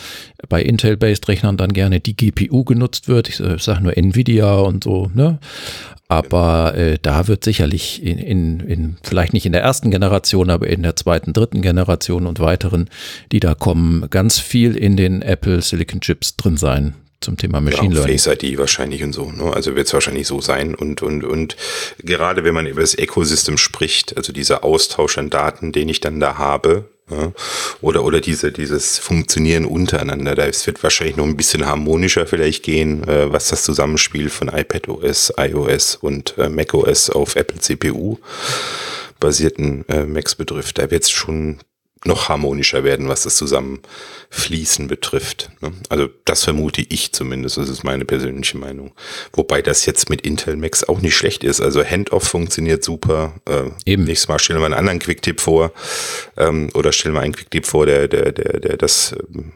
bei Intel-Based-Rechnern dann gerne die GPU genutzt wird. Ich, ich sage nur Nvidia und so. Ne? Aber äh, da wird sicherlich in, in, in, vielleicht nicht in der ersten Generation, aber in der zweiten, dritten Generation und weiteren, die da kommen, ganz viel in den Apple Silicon Chips drin sein zum Thema Machine ja, Learning. Face ID wahrscheinlich und so. Ne? Also wird es wahrscheinlich so sein. Und, und, und gerade wenn man über das Ecosystem spricht, also dieser Austausch an Daten, den ich dann da habe, ja? oder, oder diese, dieses Funktionieren untereinander, da wird wahrscheinlich noch ein bisschen harmonischer vielleicht gehen, äh, was das Zusammenspiel von iPadOS, iOS und äh, macOS auf Apple CPU basierten äh, Macs betrifft. Da wird es schon noch harmonischer werden, was das Zusammenfließen betrifft. Ne? Also das vermute ich zumindest, das ist meine persönliche Meinung. Wobei das jetzt mit Intel Max auch nicht schlecht ist. Also Handoff funktioniert super. Äh, Eben. Nächstes Mal stellen wir einen anderen Quicktip vor ähm, oder stellen wir einen Quicktip vor, der, der, der, der das ähm,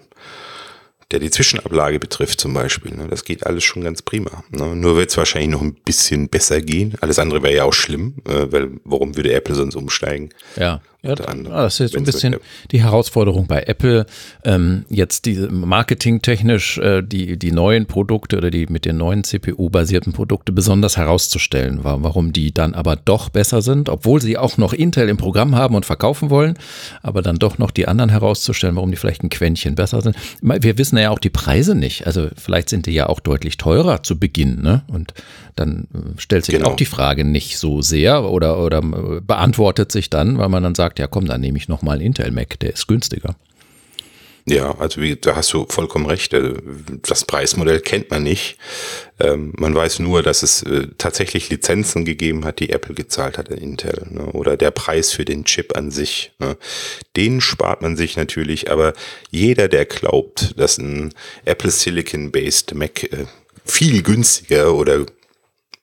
der die Zwischenablage betrifft zum Beispiel. Ne? Das geht alles schon ganz prima. Ne? Nur wird es wahrscheinlich noch ein bisschen besser gehen. Alles andere wäre ja auch schlimm, äh, weil warum würde Apple sonst umsteigen? Ja. Ja, das ist ein bisschen die Herausforderung bei Apple, ähm, jetzt diese marketingtechnisch äh, die, die neuen Produkte oder die mit den neuen CPU-basierten Produkte besonders herauszustellen, warum die dann aber doch besser sind, obwohl sie auch noch Intel im Programm haben und verkaufen wollen, aber dann doch noch die anderen herauszustellen, warum die vielleicht ein Quäntchen besser sind. Wir wissen ja auch die Preise nicht, also vielleicht sind die ja auch deutlich teurer zu Beginn, ne? Und dann äh, stellt sich genau. auch die Frage nicht so sehr oder, oder äh, beantwortet sich dann, weil man dann sagt, ja komm, dann nehme ich nochmal einen Intel Mac, der ist günstiger. Ja, also wie, da hast du vollkommen recht. Äh, das Preismodell kennt man nicht. Ähm, man weiß nur, dass es äh, tatsächlich Lizenzen gegeben hat, die Apple gezahlt hat in Intel. Ne? Oder der Preis für den Chip an sich. Ne? Den spart man sich natürlich, aber jeder, der glaubt, dass ein Apple Silicon-based Mac äh, viel günstiger oder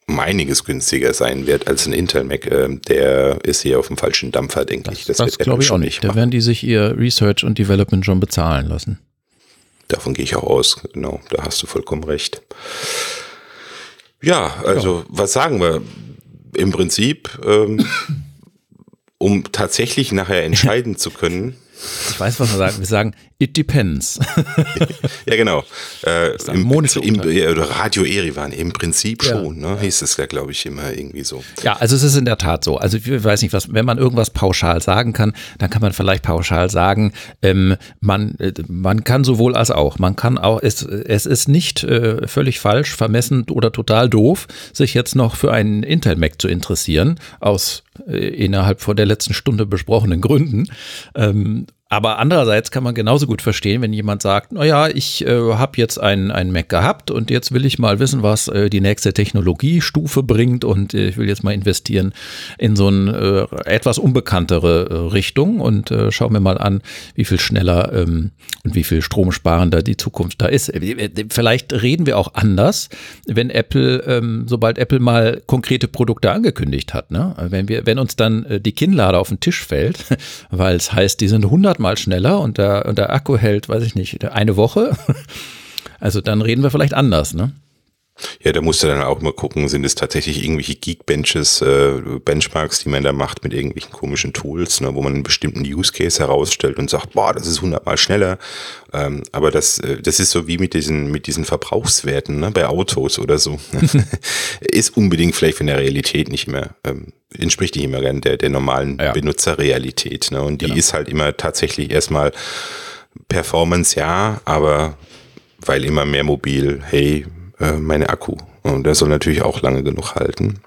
um einiges günstiger sein wird als ein Intel Mac, äh, der ist hier auf dem falschen Dampfer, denke ich. Das, das glaube ich auch nicht. Da werden die sich ihr Research und Development schon bezahlen lassen. Davon gehe ich auch aus. Genau, da hast du vollkommen recht. Ja, also ja. was sagen wir? Im Prinzip, ähm, um tatsächlich nachher entscheiden zu können, ich weiß, was wir sagen. Wir sagen, it depends. ja, genau. Äh, im, im, oder Radio Erivan, im Prinzip schon, ja. ne? hieß es ja, glaube ich, immer irgendwie so. Ja, also es ist in der Tat so. Also ich weiß nicht, was, wenn man irgendwas pauschal sagen kann, dann kann man vielleicht pauschal sagen, ähm, man, äh, man kann sowohl als auch. Man kann auch, es, es ist nicht äh, völlig falsch, vermessen oder total doof, sich jetzt noch für einen Intel Mac zu interessieren, aus äh, innerhalb vor der letzten Stunde besprochenen Gründen. Ähm, aber andererseits kann man genauso gut verstehen, wenn jemand sagt, naja, ich äh, habe jetzt einen, Mac gehabt und jetzt will ich mal wissen, was äh, die nächste Technologiestufe bringt und äh, ich will jetzt mal investieren in so eine äh, etwas unbekanntere äh, Richtung und äh, schau mir mal an, wie viel schneller ähm, und wie viel stromsparender die Zukunft da ist. Vielleicht reden wir auch anders, wenn Apple, ähm, sobald Apple mal konkrete Produkte angekündigt hat. Ne? Wenn, wir, wenn uns dann die Kinnlade auf den Tisch fällt, weil es heißt, die sind 100 mal schneller und der, und der Akku hält, weiß ich nicht, eine Woche. Also dann reden wir vielleicht anders, ne? Ja, da musst du dann auch mal gucken, sind es tatsächlich irgendwelche Geekbenches, äh, Benchmarks, die man da macht mit irgendwelchen komischen Tools, ne, wo man einen bestimmten Use Case herausstellt und sagt, boah, das ist hundertmal schneller. Ähm, aber das, äh, das ist so wie mit diesen, mit diesen Verbrauchswerten ne, bei Autos oder so. ist unbedingt vielleicht von der Realität nicht mehr, ähm, entspricht nicht immer gern der, der normalen ja. Benutzerrealität. Ne? Und die genau. ist halt immer tatsächlich erstmal Performance, ja, aber weil immer mehr mobil, hey, äh, meine Akku. Und der soll natürlich auch lange genug halten.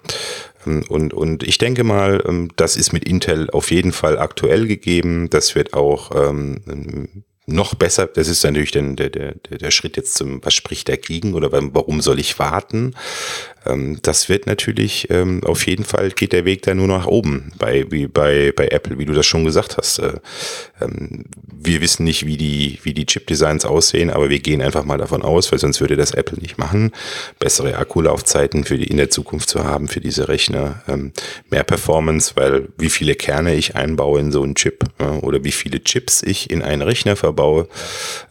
Ähm, und, und ich denke mal, ähm, das ist mit Intel auf jeden Fall aktuell gegeben. Das wird auch ähm, noch besser, das ist natürlich der, der, der, der Schritt jetzt zum, was spricht dagegen oder warum soll ich warten? Ähm, das wird natürlich ähm, auf jeden Fall geht der Weg da nur nach oben bei, wie bei, bei Apple, wie du das schon gesagt hast. Äh, ähm, wir wissen nicht, wie die, wie die Chip-Designs aussehen, aber wir gehen einfach mal davon aus, weil sonst würde das Apple nicht machen, bessere Akkulaufzeiten für die in der Zukunft zu haben für diese Rechner, mehr Performance, weil wie viele Kerne ich einbaue in so einen Chip äh, oder wie viele Chips ich in einen Rechner verbaue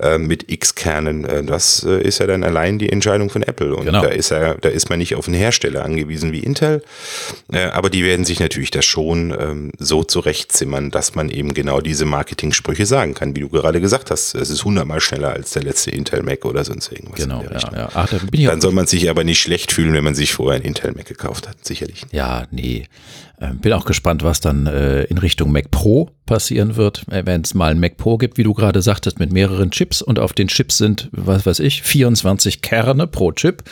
äh, mit X Kernen, äh, das ist ja dann allein die Entscheidung von Apple und genau. da ist er, da ist man nicht auf auf einen Hersteller angewiesen wie Intel. Äh, aber die werden sich natürlich das schon ähm, so zurechtzimmern, dass man eben genau diese Marketing-Sprüche sagen kann, wie du gerade gesagt hast. Es ist hundertmal schneller als der letzte Intel Mac oder sonst irgendwas. Genau, ja, ja. Ach, dann, dann soll man sich aber nicht schlecht fühlen, wenn man sich vorher ein Intel Mac gekauft hat. Sicherlich. Nicht. Ja, nee. Ähm, bin auch gespannt, was dann äh, in Richtung Mac Pro passieren wird, äh, wenn es mal ein Mac Pro gibt, wie du gerade sagtest, mit mehreren Chips und auf den Chips sind, was weiß ich, 24 Kerne pro Chip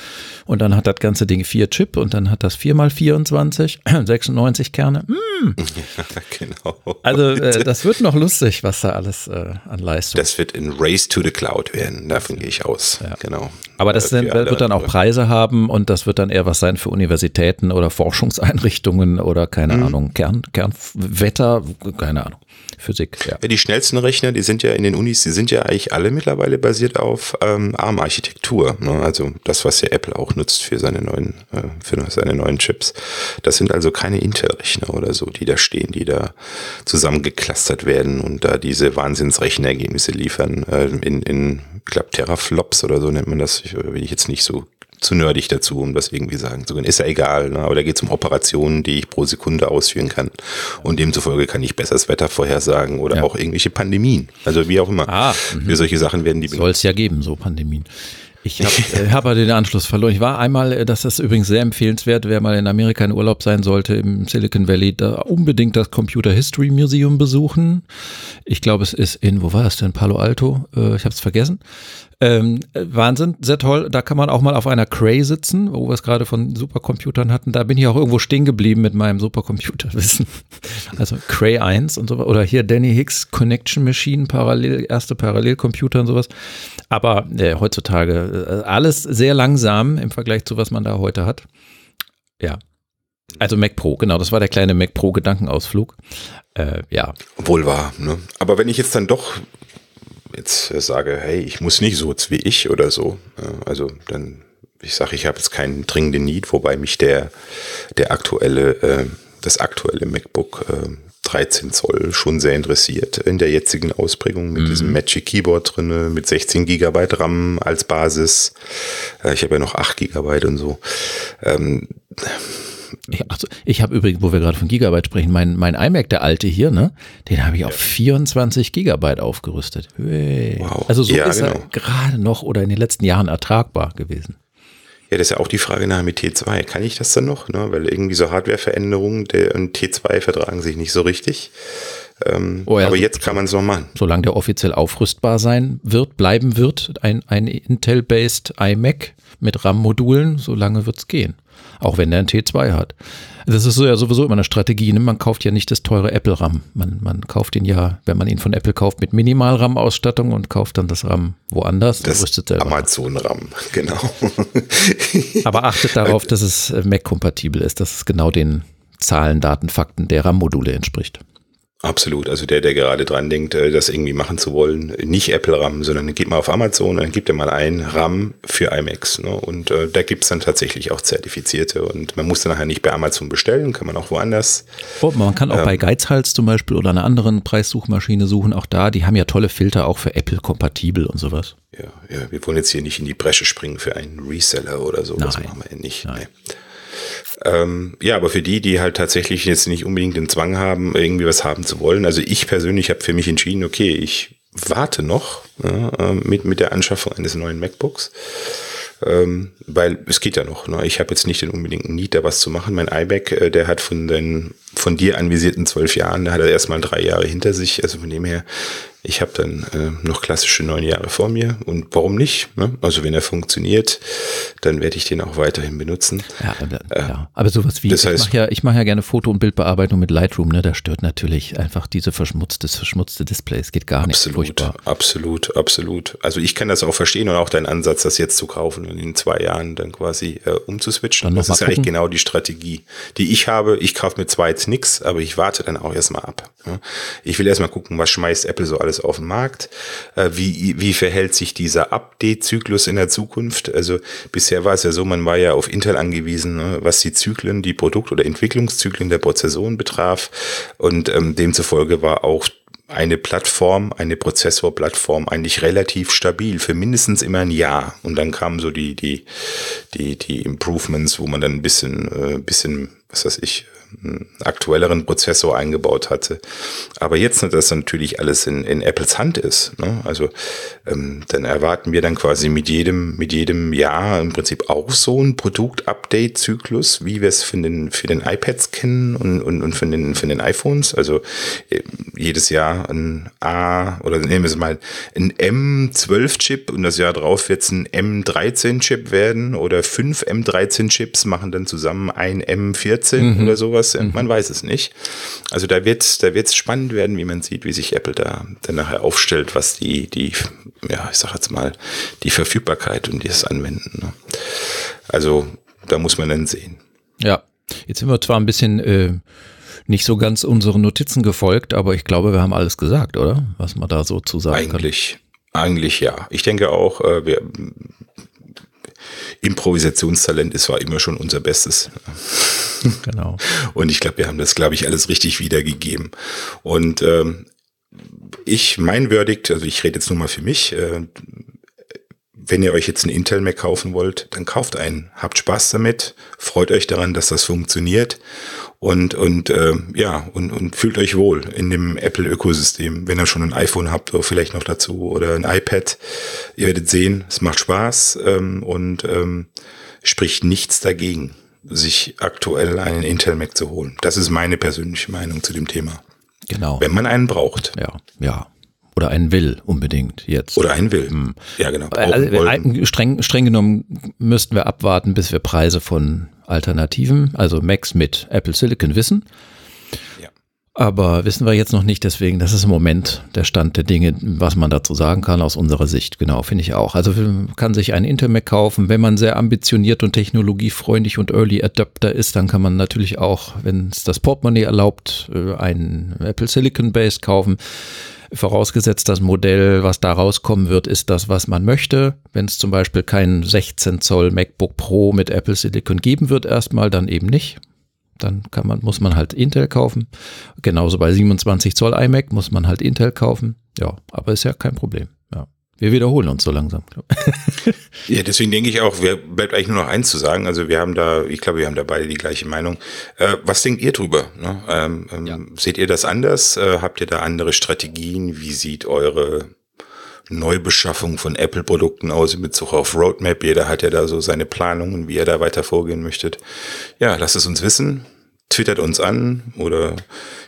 und dann hat das ganze Ding vier Chip und dann hat das vier mal 24, 96 Kerne. Mm. genau. Also äh, das wird noch lustig, was da alles äh, an Leistung. Das wird in Race to the Cloud werden, davon gehe ich aus. Ja. Genau. Aber das äh, sind, wird dann auch Preise haben und das wird dann eher was sein für Universitäten oder Forschungseinrichtungen oder keine mhm. Ahnung, Kern, Kernwetter, keine Ahnung. Physik, ja. ja. Die schnellsten Rechner, die sind ja in den Unis, die sind ja eigentlich alle mittlerweile basiert auf ähm, ARM-Architektur. Ne? Also das, was ja Apple auch nutzt für seine neuen, äh, für seine neuen Chips. Das sind also keine Intel-Rechner oder so, die da stehen, die da zusammengeklustert werden und da diese Wahnsinnsrechenergebnisse liefern. Äh, in, in ich glaube, Teraflops oder so nennt man das. Ich, bin ich jetzt nicht so zu nerdig dazu, um das irgendwie sagen zu können. Ist ja egal, ne? aber da geht es um Operationen, die ich pro Sekunde ausführen kann. Und demzufolge kann ich besser das Wetter vorhersagen oder ja. auch irgendwelche Pandemien. Also wie auch immer. Ah, Für mhm. solche Sachen werden die. Soll es ja geben, so Pandemien. Ich habe äh, hab den Anschluss verloren. Ich war einmal, äh, das ist übrigens sehr empfehlenswert, wer mal in Amerika in Urlaub sein sollte, im Silicon Valley, da unbedingt das Computer History Museum besuchen. Ich glaube, es ist in, wo war das denn? Palo Alto? Äh, ich habe es vergessen. Ähm, Wahnsinn, sehr toll. Da kann man auch mal auf einer Cray sitzen, wo wir es gerade von Supercomputern hatten. Da bin ich auch irgendwo stehen geblieben mit meinem Supercomputerwissen. Also Cray 1 und so oder hier Danny Hicks Connection Machine, parallel, erste Parallelcomputer und sowas. Aber äh, heutzutage äh, alles sehr langsam im Vergleich zu was man da heute hat. Ja. Also Mac Pro, genau, das war der kleine Mac Pro Gedankenausflug. Äh, ja. Wohl wahr, ne? Aber wenn ich jetzt dann doch jetzt sage, hey, ich muss nicht so wie ich oder so, also dann, ich sage, ich habe jetzt keinen dringenden Need, wobei mich der, der aktuelle, äh, das aktuelle MacBook äh, 13 Zoll schon sehr interessiert in der jetzigen Ausprägung mit mhm. diesem Magic Keyboard drin, mit 16 Gigabyte RAM als Basis. Äh, ich habe ja noch 8 Gigabyte und so. Ähm, ich, also, ich habe übrigens, wo wir gerade von Gigabyte sprechen, mein, mein iMac, der alte hier, ne, den habe ich auf 24 Gigabyte aufgerüstet. Hey. Wow. Also so ja, ist genau. er gerade noch oder in den letzten Jahren ertragbar gewesen. Ja, das ist ja auch die Frage nach mit T2. Kann ich das dann noch? Ne? Weil irgendwie so Hardwareveränderungen und T2 vertragen sich nicht so richtig. Ähm, oh ja, aber jetzt kann man es noch machen. Solange der offiziell aufrüstbar sein wird, bleiben wird, ein, ein Intel-based iMac mit RAM-Modulen, solange wird es gehen. Auch wenn der ein T2 hat. Das ist so ja sowieso immer eine Strategie. Ne? Man kauft ja nicht das teure Apple-RAM. Man, man kauft ihn ja, wenn man ihn von Apple kauft, mit Minimal-RAM-Ausstattung und kauft dann das RAM woanders. Das Amazon-RAM, genau. Aber achtet darauf, dass es äh, Mac-kompatibel ist, dass es genau den Zahlen, Daten, Fakten der RAM-Module entspricht. Absolut. Also der, der gerade dran denkt, äh, das irgendwie machen zu wollen, nicht Apple RAM, sondern geht mal auf Amazon und dann gibt er mal ein RAM für iMacs. Ne? Und äh, da gibt's dann tatsächlich auch Zertifizierte und man muss dann nachher nicht bei Amazon bestellen, kann man auch woanders. Oh, man kann auch ähm, bei Geizhals zum Beispiel oder einer anderen Preissuchmaschine suchen, auch da, die haben ja tolle Filter auch für Apple kompatibel und sowas. Ja, ja, wir wollen jetzt hier nicht in die Bresche springen für einen Reseller oder so. Nein. Das machen wir ja nicht. Nein. Nee. Ähm, ja, aber für die, die halt tatsächlich jetzt nicht unbedingt den Zwang haben, irgendwie was haben zu wollen. Also ich persönlich habe für mich entschieden, okay, ich warte noch ähm, mit, mit der Anschaffung eines neuen MacBooks. Ähm, weil es geht ja noch. Ne? Ich habe jetzt nicht den unbedingten Need, da was zu machen. Mein iMac, äh, der hat von den von dir anvisierten zwölf Jahren, da hat er erstmal drei Jahre hinter sich. Also von dem her ich habe dann äh, noch klassische neun Jahre vor mir und warum nicht? Ne? Also wenn er funktioniert, dann werde ich den auch weiterhin benutzen. Ja, aber, äh, ja. aber sowas wie, das heißt, ich mache ja, ich mach ja gerne Foto- und Bildbearbeitung mit Lightroom, ne? da stört natürlich einfach diese verschmutzte, verschmutzte Display. Es geht gar nicht. Absolut, furchtbar. absolut, absolut. Also ich kann das auch verstehen und auch dein Ansatz, das jetzt zu kaufen und in zwei Jahren dann quasi äh, umzuswitchen. Dann das ist eigentlich genau die Strategie, die ich habe. Ich kaufe mit zwei jetzt nichts, aber ich warte dann auch erstmal ab. Ne? Ich will erstmal gucken, was schmeißt Apple so alles alles auf den Markt? Äh, wie, wie verhält sich dieser Update-Zyklus in der Zukunft? Also bisher war es ja so, man war ja auf Intel angewiesen, ne, was die Zyklen, die Produkt- oder Entwicklungszyklen der Prozessoren betraf. Und ähm, demzufolge war auch eine Plattform, eine Prozessorplattform eigentlich relativ stabil für mindestens immer ein Jahr. Und dann kamen so die, die, die, die Improvements, wo man dann ein bisschen, äh, bisschen, was weiß ich, aktuelleren Prozessor eingebaut hatte. Aber jetzt, dass das natürlich alles in, in Apples Hand ist, ne? also ähm, dann erwarten wir dann quasi mit jedem, mit jedem Jahr im Prinzip auch so ein Produkt-Update-Zyklus, wie wir es für den, für den iPads kennen und, und, und für, den, für den iPhones. Also äh, jedes Jahr ein A oder nehmen wir es mal ein M12-Chip und das Jahr drauf wird es ein M13-Chip werden oder fünf M13-Chips machen dann zusammen ein M14 mhm. oder sowas sowas, mhm. man weiß es nicht. Also da wird da wird es spannend werden, wie man sieht, wie sich Apple da dann nachher aufstellt, was die, die, ja, ich sag jetzt mal, die Verfügbarkeit und dieses Anwenden. Ne? Also da muss man dann sehen. Ja, jetzt sind wir zwar ein bisschen äh, nicht so ganz unseren Notizen gefolgt, aber ich glaube, wir haben alles gesagt, oder? Was man da so zu sagen Eigentlich, kann. eigentlich ja. Ich denke auch, äh, wir, Improvisationstalent ist war immer schon unser Bestes. Genau. Und ich glaube, wir haben das, glaube ich, alles richtig wiedergegeben. Und ähm, ich, mein Verdict, also ich rede jetzt nur mal für mich, äh, wenn ihr euch jetzt einen Intel Mac kaufen wollt, dann kauft einen. Habt Spaß damit, freut euch daran, dass das funktioniert und, und äh, ja, und, und fühlt euch wohl in dem Apple-Ökosystem. Wenn ihr schon ein iPhone habt oder vielleicht noch dazu oder ein iPad, ihr werdet sehen, es macht Spaß ähm, und ähm, spricht nichts dagegen, sich aktuell einen Intel Mac zu holen. Das ist meine persönliche Meinung zu dem Thema. Genau. Wenn man einen braucht. Ja, ja. Oder einen will unbedingt jetzt. Oder einen will. Hm. Ja, genau. Also, streng, streng genommen müssten wir abwarten, bis wir Preise von Alternativen, also Macs mit Apple Silicon wissen. Aber wissen wir jetzt noch nicht, deswegen, das ist im Moment der Stand der Dinge, was man dazu sagen kann aus unserer Sicht. Genau, finde ich auch. Also man kann sich ein Intel Mac kaufen, wenn man sehr ambitioniert und technologiefreundlich und Early Adapter ist, dann kann man natürlich auch, wenn es das Portemonnaie erlaubt, äh, ein Apple Silicon Base kaufen. Vorausgesetzt, das Modell, was da rauskommen wird, ist das, was man möchte. Wenn es zum Beispiel kein 16 Zoll MacBook Pro mit Apple Silicon geben wird, erstmal, dann eben nicht dann kann man, muss man halt Intel kaufen. Genauso bei 27 Zoll iMac muss man halt Intel kaufen. Ja, aber ist ja kein Problem. Wir wiederholen uns so langsam. ja, deswegen denke ich auch, wir bleibt eigentlich nur noch eins zu sagen. Also wir haben da, ich glaube, wir haben da beide die gleiche Meinung. Äh, was denkt ihr drüber? Ne? Ähm, ähm, ja. Seht ihr das anders? Äh, habt ihr da andere Strategien? Wie sieht eure Neubeschaffung von Apple-Produkten aus in Bezug auf Roadmap. Jeder hat ja da so seine Planungen, wie er da weiter vorgehen möchtet. Ja, lasst es uns wissen. Twittert uns an oder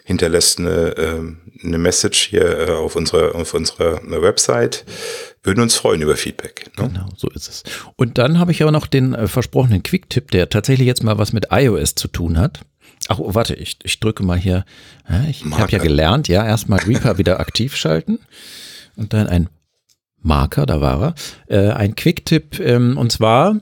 hinterlässt eine, äh, eine Message hier äh, auf unserer, auf unserer Website. Würden uns freuen über Feedback. Ne? Genau, so ist es. Und dann habe ich aber noch den äh, versprochenen Quick-Tipp, der tatsächlich jetzt mal was mit iOS zu tun hat. Ach, oh, warte, ich, ich drücke mal hier. Ich habe ja gelernt, ja, erstmal Reaper wieder aktiv schalten und dann ein Marker, da war er. Äh, ein Quick-Tipp, ähm, und zwar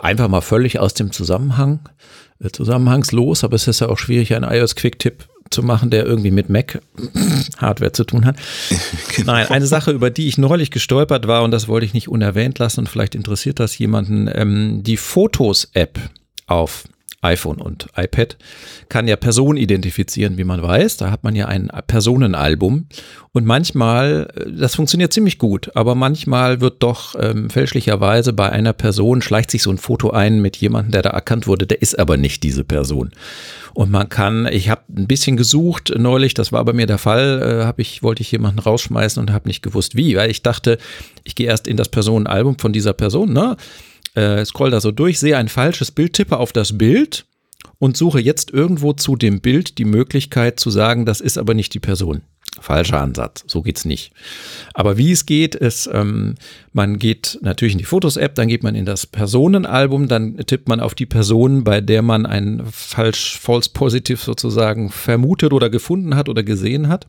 einfach mal völlig aus dem Zusammenhang, äh, zusammenhangslos, aber es ist ja auch schwierig, einen iOS Quick-Tipp zu machen, der irgendwie mit Mac Hardware zu tun hat. genau. Nein, eine Sache, über die ich neulich gestolpert war, und das wollte ich nicht unerwähnt lassen, und vielleicht interessiert das jemanden, ähm, die Fotos-App auf iPhone und iPad, kann ja Personen identifizieren, wie man weiß. Da hat man ja ein Personenalbum. Und manchmal, äh, das funktioniert ziemlich gut, aber manchmal wird doch ähm, fälschlicherweise bei einer Person schleicht sich so ein Foto ein mit jemandem, der da erkannt wurde, der ist aber nicht diese Person. Und man kann, ich habe ein bisschen gesucht neulich, das war bei mir der Fall, äh, habe ich wollte ich jemanden rausschmeißen und habe nicht gewusst wie, weil ich dachte, ich gehe erst in das Personenalbum von dieser Person, ne? Äh, scroll da so durch, sehe ein falsches Bild, tippe auf das Bild und suche jetzt irgendwo zu dem Bild die Möglichkeit zu sagen, das ist aber nicht die Person. Falscher Ansatz, so geht's nicht. Aber wie es geht, ist, ähm, man geht natürlich in die Fotos-App, dann geht man in das Personenalbum, dann tippt man auf die Person, bei der man ein falsch, false positive sozusagen vermutet oder gefunden hat oder gesehen hat.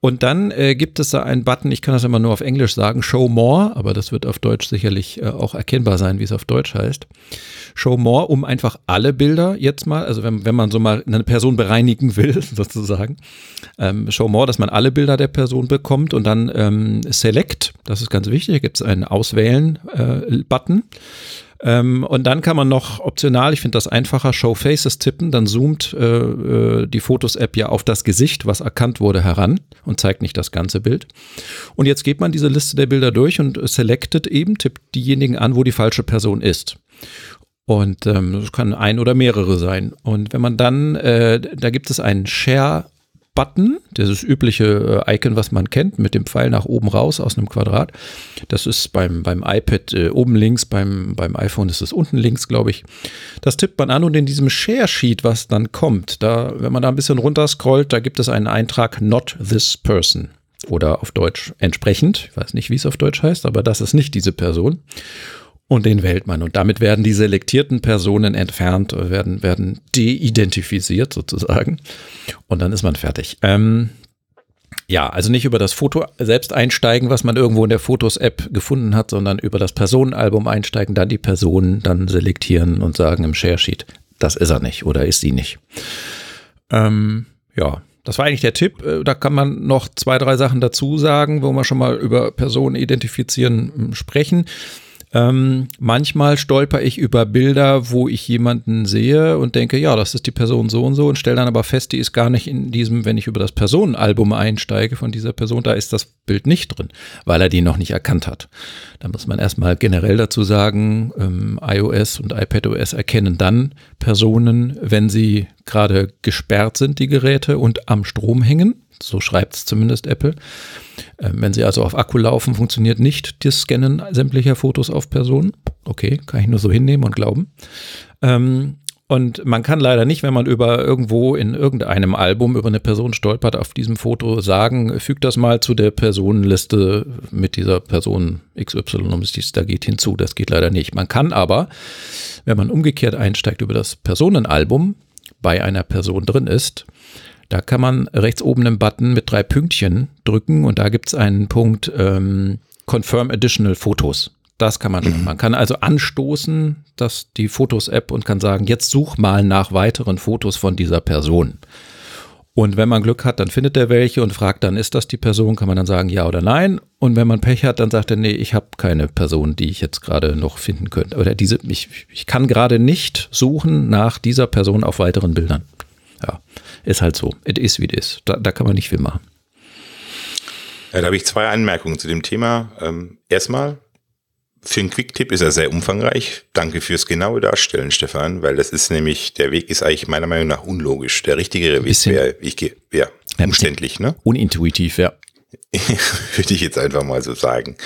Und dann äh, gibt es da einen Button, ich kann das immer nur auf Englisch sagen, Show More, aber das wird auf Deutsch sicherlich äh, auch erkennbar sein, wie es auf Deutsch heißt. Show More, um einfach alle Bilder jetzt mal, also wenn, wenn man so mal eine Person bereinigen will, sozusagen, ähm, Show More, dass man alle Bilder der Person bekommt und dann ähm, Select, das ist ganz wichtig, gibt es einen Auswählen-Button. Äh, ähm, und dann kann man noch optional, ich finde das einfacher, Show Faces tippen, dann zoomt äh, äh, die Fotos-App ja auf das Gesicht, was erkannt wurde, heran und zeigt nicht das ganze Bild. Und jetzt geht man diese Liste der Bilder durch und selected eben, tippt diejenigen an, wo die falsche Person ist. Und ähm, das kann ein oder mehrere sein. Und wenn man dann, äh, da gibt es einen Share Button, dieses übliche äh, Icon, was man kennt, mit dem Pfeil nach oben raus aus einem Quadrat. Das ist beim, beim iPad äh, oben links, beim, beim iPhone ist es unten links, glaube ich. Das tippt man an und in diesem Share Sheet, was dann kommt, da, wenn man da ein bisschen runter scrollt, da gibt es einen Eintrag Not this person. Oder auf Deutsch entsprechend. Ich weiß nicht, wie es auf Deutsch heißt, aber das ist nicht diese Person und den wählt man. Und damit werden die selektierten Personen entfernt, werden, werden de-identifiziert sozusagen. Und dann ist man fertig. Ähm, ja, also nicht über das Foto selbst einsteigen, was man irgendwo in der Fotos-App gefunden hat, sondern über das Personenalbum einsteigen, dann die Personen dann selektieren und sagen im Share-Sheet, das ist er nicht oder ist sie nicht. Ähm, ja, das war eigentlich der Tipp. Äh, da kann man noch zwei, drei Sachen dazu sagen, wo wir schon mal über Personen identifizieren hm, sprechen. Ähm, manchmal stolper ich über Bilder, wo ich jemanden sehe und denke, ja, das ist die Person so und so und stelle dann aber fest, die ist gar nicht in diesem, wenn ich über das Personenalbum einsteige von dieser Person, da ist das Bild nicht drin, weil er die noch nicht erkannt hat. Da muss man erstmal generell dazu sagen, ähm, iOS und iPadOS erkennen dann Personen, wenn sie gerade gesperrt sind, die Geräte und am Strom hängen. So schreibt es zumindest Apple. Ähm, wenn sie also auf Akku laufen, funktioniert nicht das Scannen sämtlicher Fotos auf Personen. Okay, kann ich nur so hinnehmen und glauben. Ähm, Und man kann leider nicht, wenn man über irgendwo in irgendeinem Album über eine Person stolpert, auf diesem Foto sagen, füg das mal zu der Personenliste mit dieser Person XY, um es da geht, hinzu. Das geht leider nicht. Man kann aber, wenn man umgekehrt einsteigt über das Personenalbum, bei einer Person drin ist, da kann man rechts oben einen Button mit drei Pünktchen drücken und da gibt es einen Punkt ähm, Confirm Additional Photos. Das kann man. Mhm. Man kann also anstoßen, dass die Fotos-App und kann sagen, jetzt such mal nach weiteren Fotos von dieser Person. Und wenn man Glück hat, dann findet er welche und fragt dann, ist das die Person? Kann man dann sagen, ja oder nein? Und wenn man Pech hat, dann sagt er, nee, ich habe keine Person, die ich jetzt gerade noch finden könnte. Oder diese, ich, ich kann gerade nicht suchen nach dieser Person auf weiteren Bildern. Ja. Ist halt so. Es ist, wie es ist. Da, da kann man nicht viel machen. Ja, da habe ich zwei Anmerkungen zu dem Thema. Ähm, erstmal, für einen Quick-Tipp ist er sehr umfangreich. Danke fürs genaue Darstellen, Stefan, weil das ist nämlich, der Weg ist eigentlich meiner Meinung nach unlogisch. Der richtige Weg wäre, ich gehe, ja, umständlich, ne? Unintuitiv, ja. Würde ich jetzt einfach mal so sagen.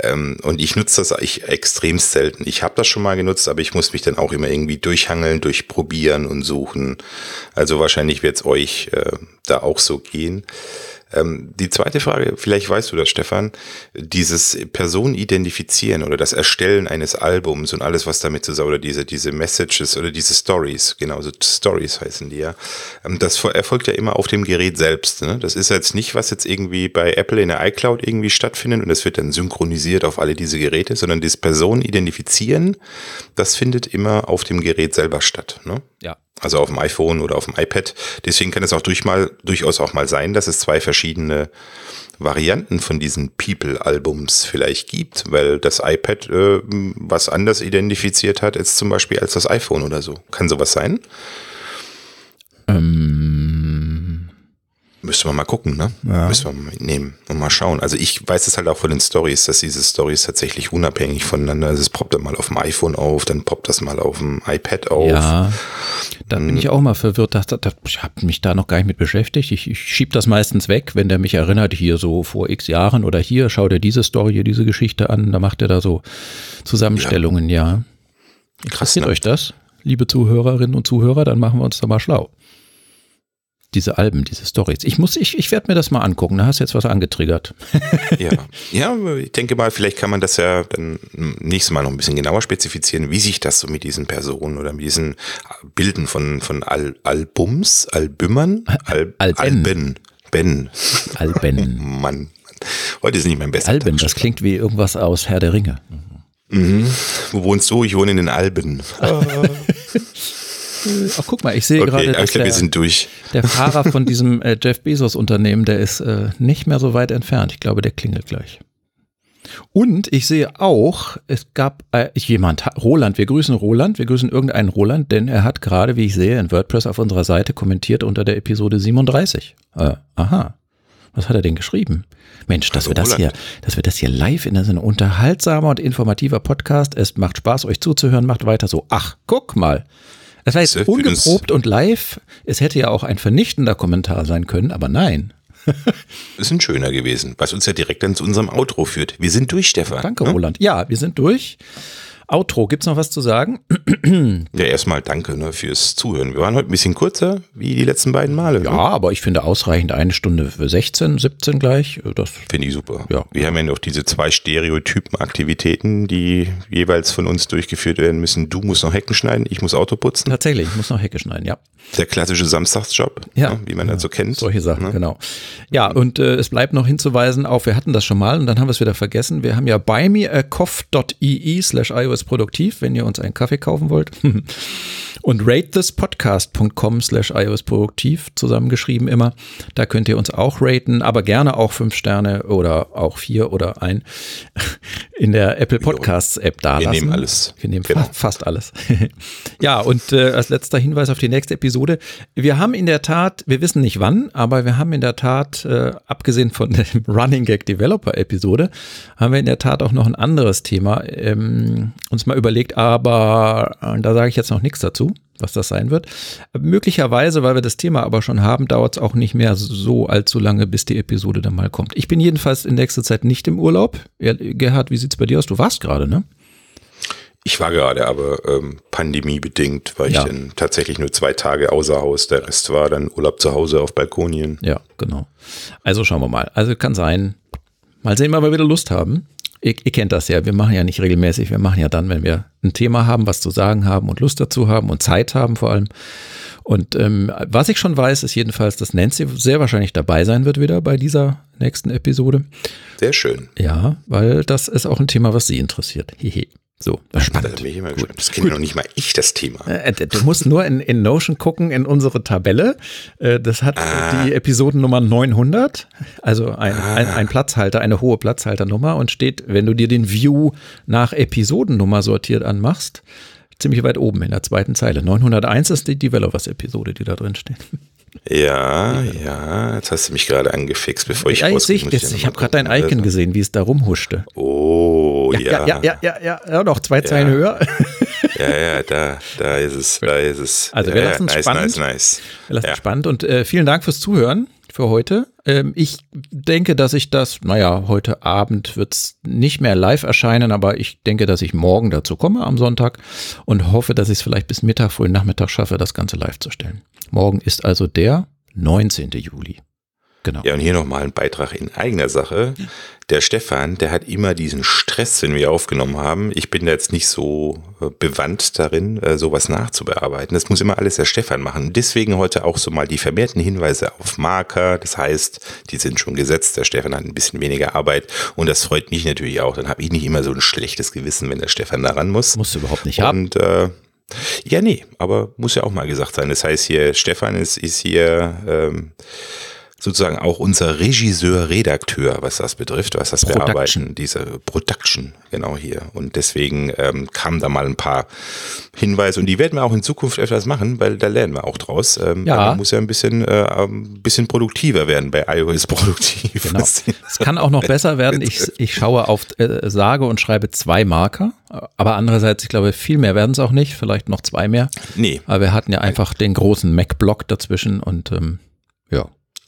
Ähm, und ich nutze das eigentlich extrem selten. Ich habe das schon mal genutzt, aber ich muss mich dann auch immer irgendwie durchhangeln, durchprobieren und suchen. Also wahrscheinlich wird es euch äh, da auch so gehen. Ähm, die zweite Frage, vielleicht weißt du das, Stefan, dieses Person identifizieren oder das Erstellen eines Albums und alles, was damit zusammen, oder diese, diese Messages oder diese Stories, genau, so Stories heißen die ja, ähm, das erfolgt ja immer auf dem Gerät selbst. Ne? Das ist jetzt nicht, was jetzt irgendwie bei Apple in der iCloud irgendwie stattfindet und das wird dann synchronisiert auf alle diese Geräte, sondern das Person identifizieren, das findet immer auf dem Gerät selber statt. Ne? Ja. Also auf dem iPhone oder auf dem iPad. Deswegen kann es auch durch mal, durchaus auch mal sein, dass es zwei verschiedene Varianten von diesen People-Albums vielleicht gibt, weil das iPad äh, was anders identifiziert hat, als zum Beispiel als das iPhone oder so. Kann sowas sein? Ähm, Müsste man mal gucken, ne? Ja. Müsste man mal mitnehmen und mal schauen. Also ich weiß es halt auch von den Stories, dass diese Stories tatsächlich unabhängig voneinander, also es poppt dann mal auf dem iPhone auf, dann poppt das mal auf dem iPad auf. Ja, da bin ich auch mal verwirrt. Das, das, ich habe mich da noch gar nicht mit beschäftigt. Ich, ich schieb das meistens weg, wenn der mich erinnert, hier so vor x Jahren oder hier, schau dir diese Story, diese Geschichte an, da macht er da so Zusammenstellungen, ja. ja. Interessiert ne? euch das, liebe Zuhörerinnen und Zuhörer? Dann machen wir uns da mal schlau diese Alben, diese Stories. Ich muss, ich, ich werde mir das mal angucken. Da hast du jetzt was angetriggert. ja. ja, ich denke mal, vielleicht kann man das ja dann nächstes Mal noch ein bisschen genauer spezifizieren, wie sich das so mit diesen Personen oder mit diesen Bilden von, von Al Albums, Albümmern, Al Alben. Alben. Ben. Alben. Mann. Heute ist nicht mein bester Alben, das klingt wie irgendwas aus Herr der Ringe. Mhm. Wo wohnst du? Ich wohne in den Alben. Ach, guck mal, ich sehe okay, gerade, dass glaub, der, der, Fahrer von diesem äh, Jeff Bezos Unternehmen, der ist äh, nicht mehr so weit entfernt. Ich glaube, der klingelt gleich. Und ich sehe auch, es gab äh, jemand, Roland, wir grüßen Roland, wir grüßen irgendeinen Roland, denn er hat gerade, wie ich sehe, in WordPress auf unserer Seite kommentiert unter der Episode 37. Äh, aha. Was hat er denn geschrieben? Mensch, dass also wir das Roland. hier, dass wir das hier live in ein unterhaltsamer und informativer Podcast. Es macht Spaß, euch zuzuhören, macht weiter so. Ach, guck mal. Das war jetzt ungeprobt und live. Es hätte ja auch ein vernichtender Kommentar sein können, aber nein. ist ein schöner gewesen, was uns ja direkt dann zu unserem Outro führt. Wir sind durch, Stefan. Danke, Roland. Ja, wir sind durch. Outro, gibt es noch was zu sagen? ja, erstmal danke ne, fürs Zuhören. Wir waren heute ein bisschen kurzer, wie die letzten beiden Male. Ja, ne? aber ich finde ausreichend eine Stunde für 16, 17 gleich. Das finde ich super. Ja. Wir haben ja noch diese zwei Stereotypen-Aktivitäten, die jeweils von uns durchgeführt werden müssen. Du musst noch Hecken schneiden, ich muss Auto putzen. Tatsächlich, ich muss noch Hecke schneiden, ja. Der klassische Samstagsjob, ja. Ne, wie man ja, das so kennt. Solche Sachen, ne? genau. Ja, und äh, es bleibt noch hinzuweisen auf, wir hatten das schon mal und dann haben wir es wieder vergessen. Wir haben ja buymeacoff.ee slash iOS produktiv, wenn ihr uns einen Kaffee kaufen wollt. und ratethispodcast.com slash iOS-produktiv zusammengeschrieben immer. Da könnt ihr uns auch raten, aber gerne auch fünf Sterne oder auch vier oder ein in der Apple Podcasts App da Wir nehmen alles. Wir nehmen genau. fast, fast alles. ja, und äh, als letzter Hinweis auf die nächste Episode. Wir haben in der Tat, wir wissen nicht wann, aber wir haben in der Tat, äh, abgesehen von dem Running Gag Developer Episode, haben wir in der Tat auch noch ein anderes Thema ähm, uns mal überlegt, aber äh, da sage ich jetzt noch nichts dazu was das sein wird. Möglicherweise, weil wir das Thema aber schon haben, dauert es auch nicht mehr so allzu lange, bis die Episode dann mal kommt. Ich bin jedenfalls in nächster Zeit nicht im Urlaub. Gerhard, wie sieht es bei dir aus? Du warst gerade, ne? Ich war gerade, aber ähm, pandemiebedingt war ich Ja. dann tatsächlich nur zwei Tage außer Haus. Der Rest war dann Urlaub zu Hause auf Balkonien. Ja, genau. Also schauen wir mal. Also kann sein. Mal sehen, wann wir wieder Lust haben. Ihr, ihr kennt das ja. Wir machen ja nicht regelmäßig. Wir machen ja dann, wenn wir ein Thema haben, was zu sagen haben und Lust dazu haben und Zeit haben vor allem. Und ähm, was ich schon weiß, ist jedenfalls, dass Nancy sehr wahrscheinlich dabei sein wird wieder bei dieser nächsten Episode. Sehr schön. Ja, weil das ist auch ein Thema, was sie interessiert. Hehe. So, Da spannend. bin ich immer gespannt. Das kenne noch nicht mal ich, das Thema. Äh, Du musst nur in, in Notion gucken, in unsere Tabelle. Äh, Das hat Ah. die Episodennummer 900, also ein, ein, ein Platzhalter, eine hohe Platzhalternummer und steht, wenn du dir den View nach Episodennummer sortiert anmachst, ziemlich weit oben in der zweiten Zeile. 901 ist die Developers-Episode, die da drin steht. Ja, ja, jetzt hast du mich gerade angefixt, bevor ich Ja, ich, sehe- muss ich, habe gerade dein. Icon gesehen, wie es da rumhuschte. Oh, ja. Ja, ja, ja, ja, ja, ja noch zwei Zeilen höher. Ja, ja, da, da ist es, da ist es. Also wir lassen's nice, spannend. nice, nice. Wir lassen es spannend und äh, vielen Dank fürs Zuhören für heute. Ähm, ich denke, dass ich das, naja, heute Abend wird es nicht mehr live erscheinen, aber ich denke, dass ich morgen dazu komme am Sonntag und hoffe, dass ich es vielleicht bis Mittag, frühen Nachmittag schaffe, das Ganze live zu stellen. Morgen ist also der 19. Juli. Genau. Ja, und hier nochmal ein Beitrag in eigener Sache. Der Stefan, der hat immer diesen Stress, den wir aufgenommen haben. Ich bin da jetzt nicht so äh, bewandt darin, äh, sowas nachzubearbeiten. Das muss immer alles der Stefan machen. Deswegen heute auch so mal die vermehrten Hinweise auf Marker. Das heißt, die sind schon gesetzt. Der Stefan hat ein bisschen weniger Arbeit. Und das freut mich natürlich auch. Dann habe ich nicht immer so ein schlechtes Gewissen, wenn der Stefan daran muss. Musst du überhaupt nicht haben. Und äh, ja, nee, aber muss ja auch mal gesagt sein. Das heißt hier, Stefan ist, ist hier ähm, sozusagen auch unser Regisseur, Redakteur, was das betrifft, was das Production. Bearbeiten, diese Production, genau hier. Und deswegen ähm, kamen da mal ein paar Hinweise und die werden wir auch in Zukunft öfters machen, weil da lernen wir auch draus. Ähm, Ja. Man muss ja ein bisschen, äh, ein bisschen produktiver werden bei iOS produktiv. Genau. Es kann auch noch besser werden. Ich, ich schaue auf, äh, sage und schreibe zwei Marker, aber andererseits, ich glaube, viel mehr werden es auch nicht, vielleicht noch zwei mehr. nee, Aber wir hatten ja einfach den großen Mac-Block dazwischen und ähm, ja,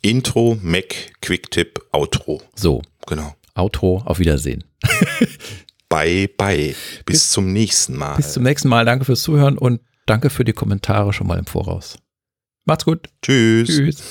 Intro, Mac, Quicktip, Outro. so, Genau. Outro, auf Wiedersehen. Bye, bye. Bis, zum nächsten Mal. Bis zum nächsten Mal. Danke fürs Zuhören und danke für die Kommentare schon mal im Voraus. Macht's gut. Tschüss. Tschüss.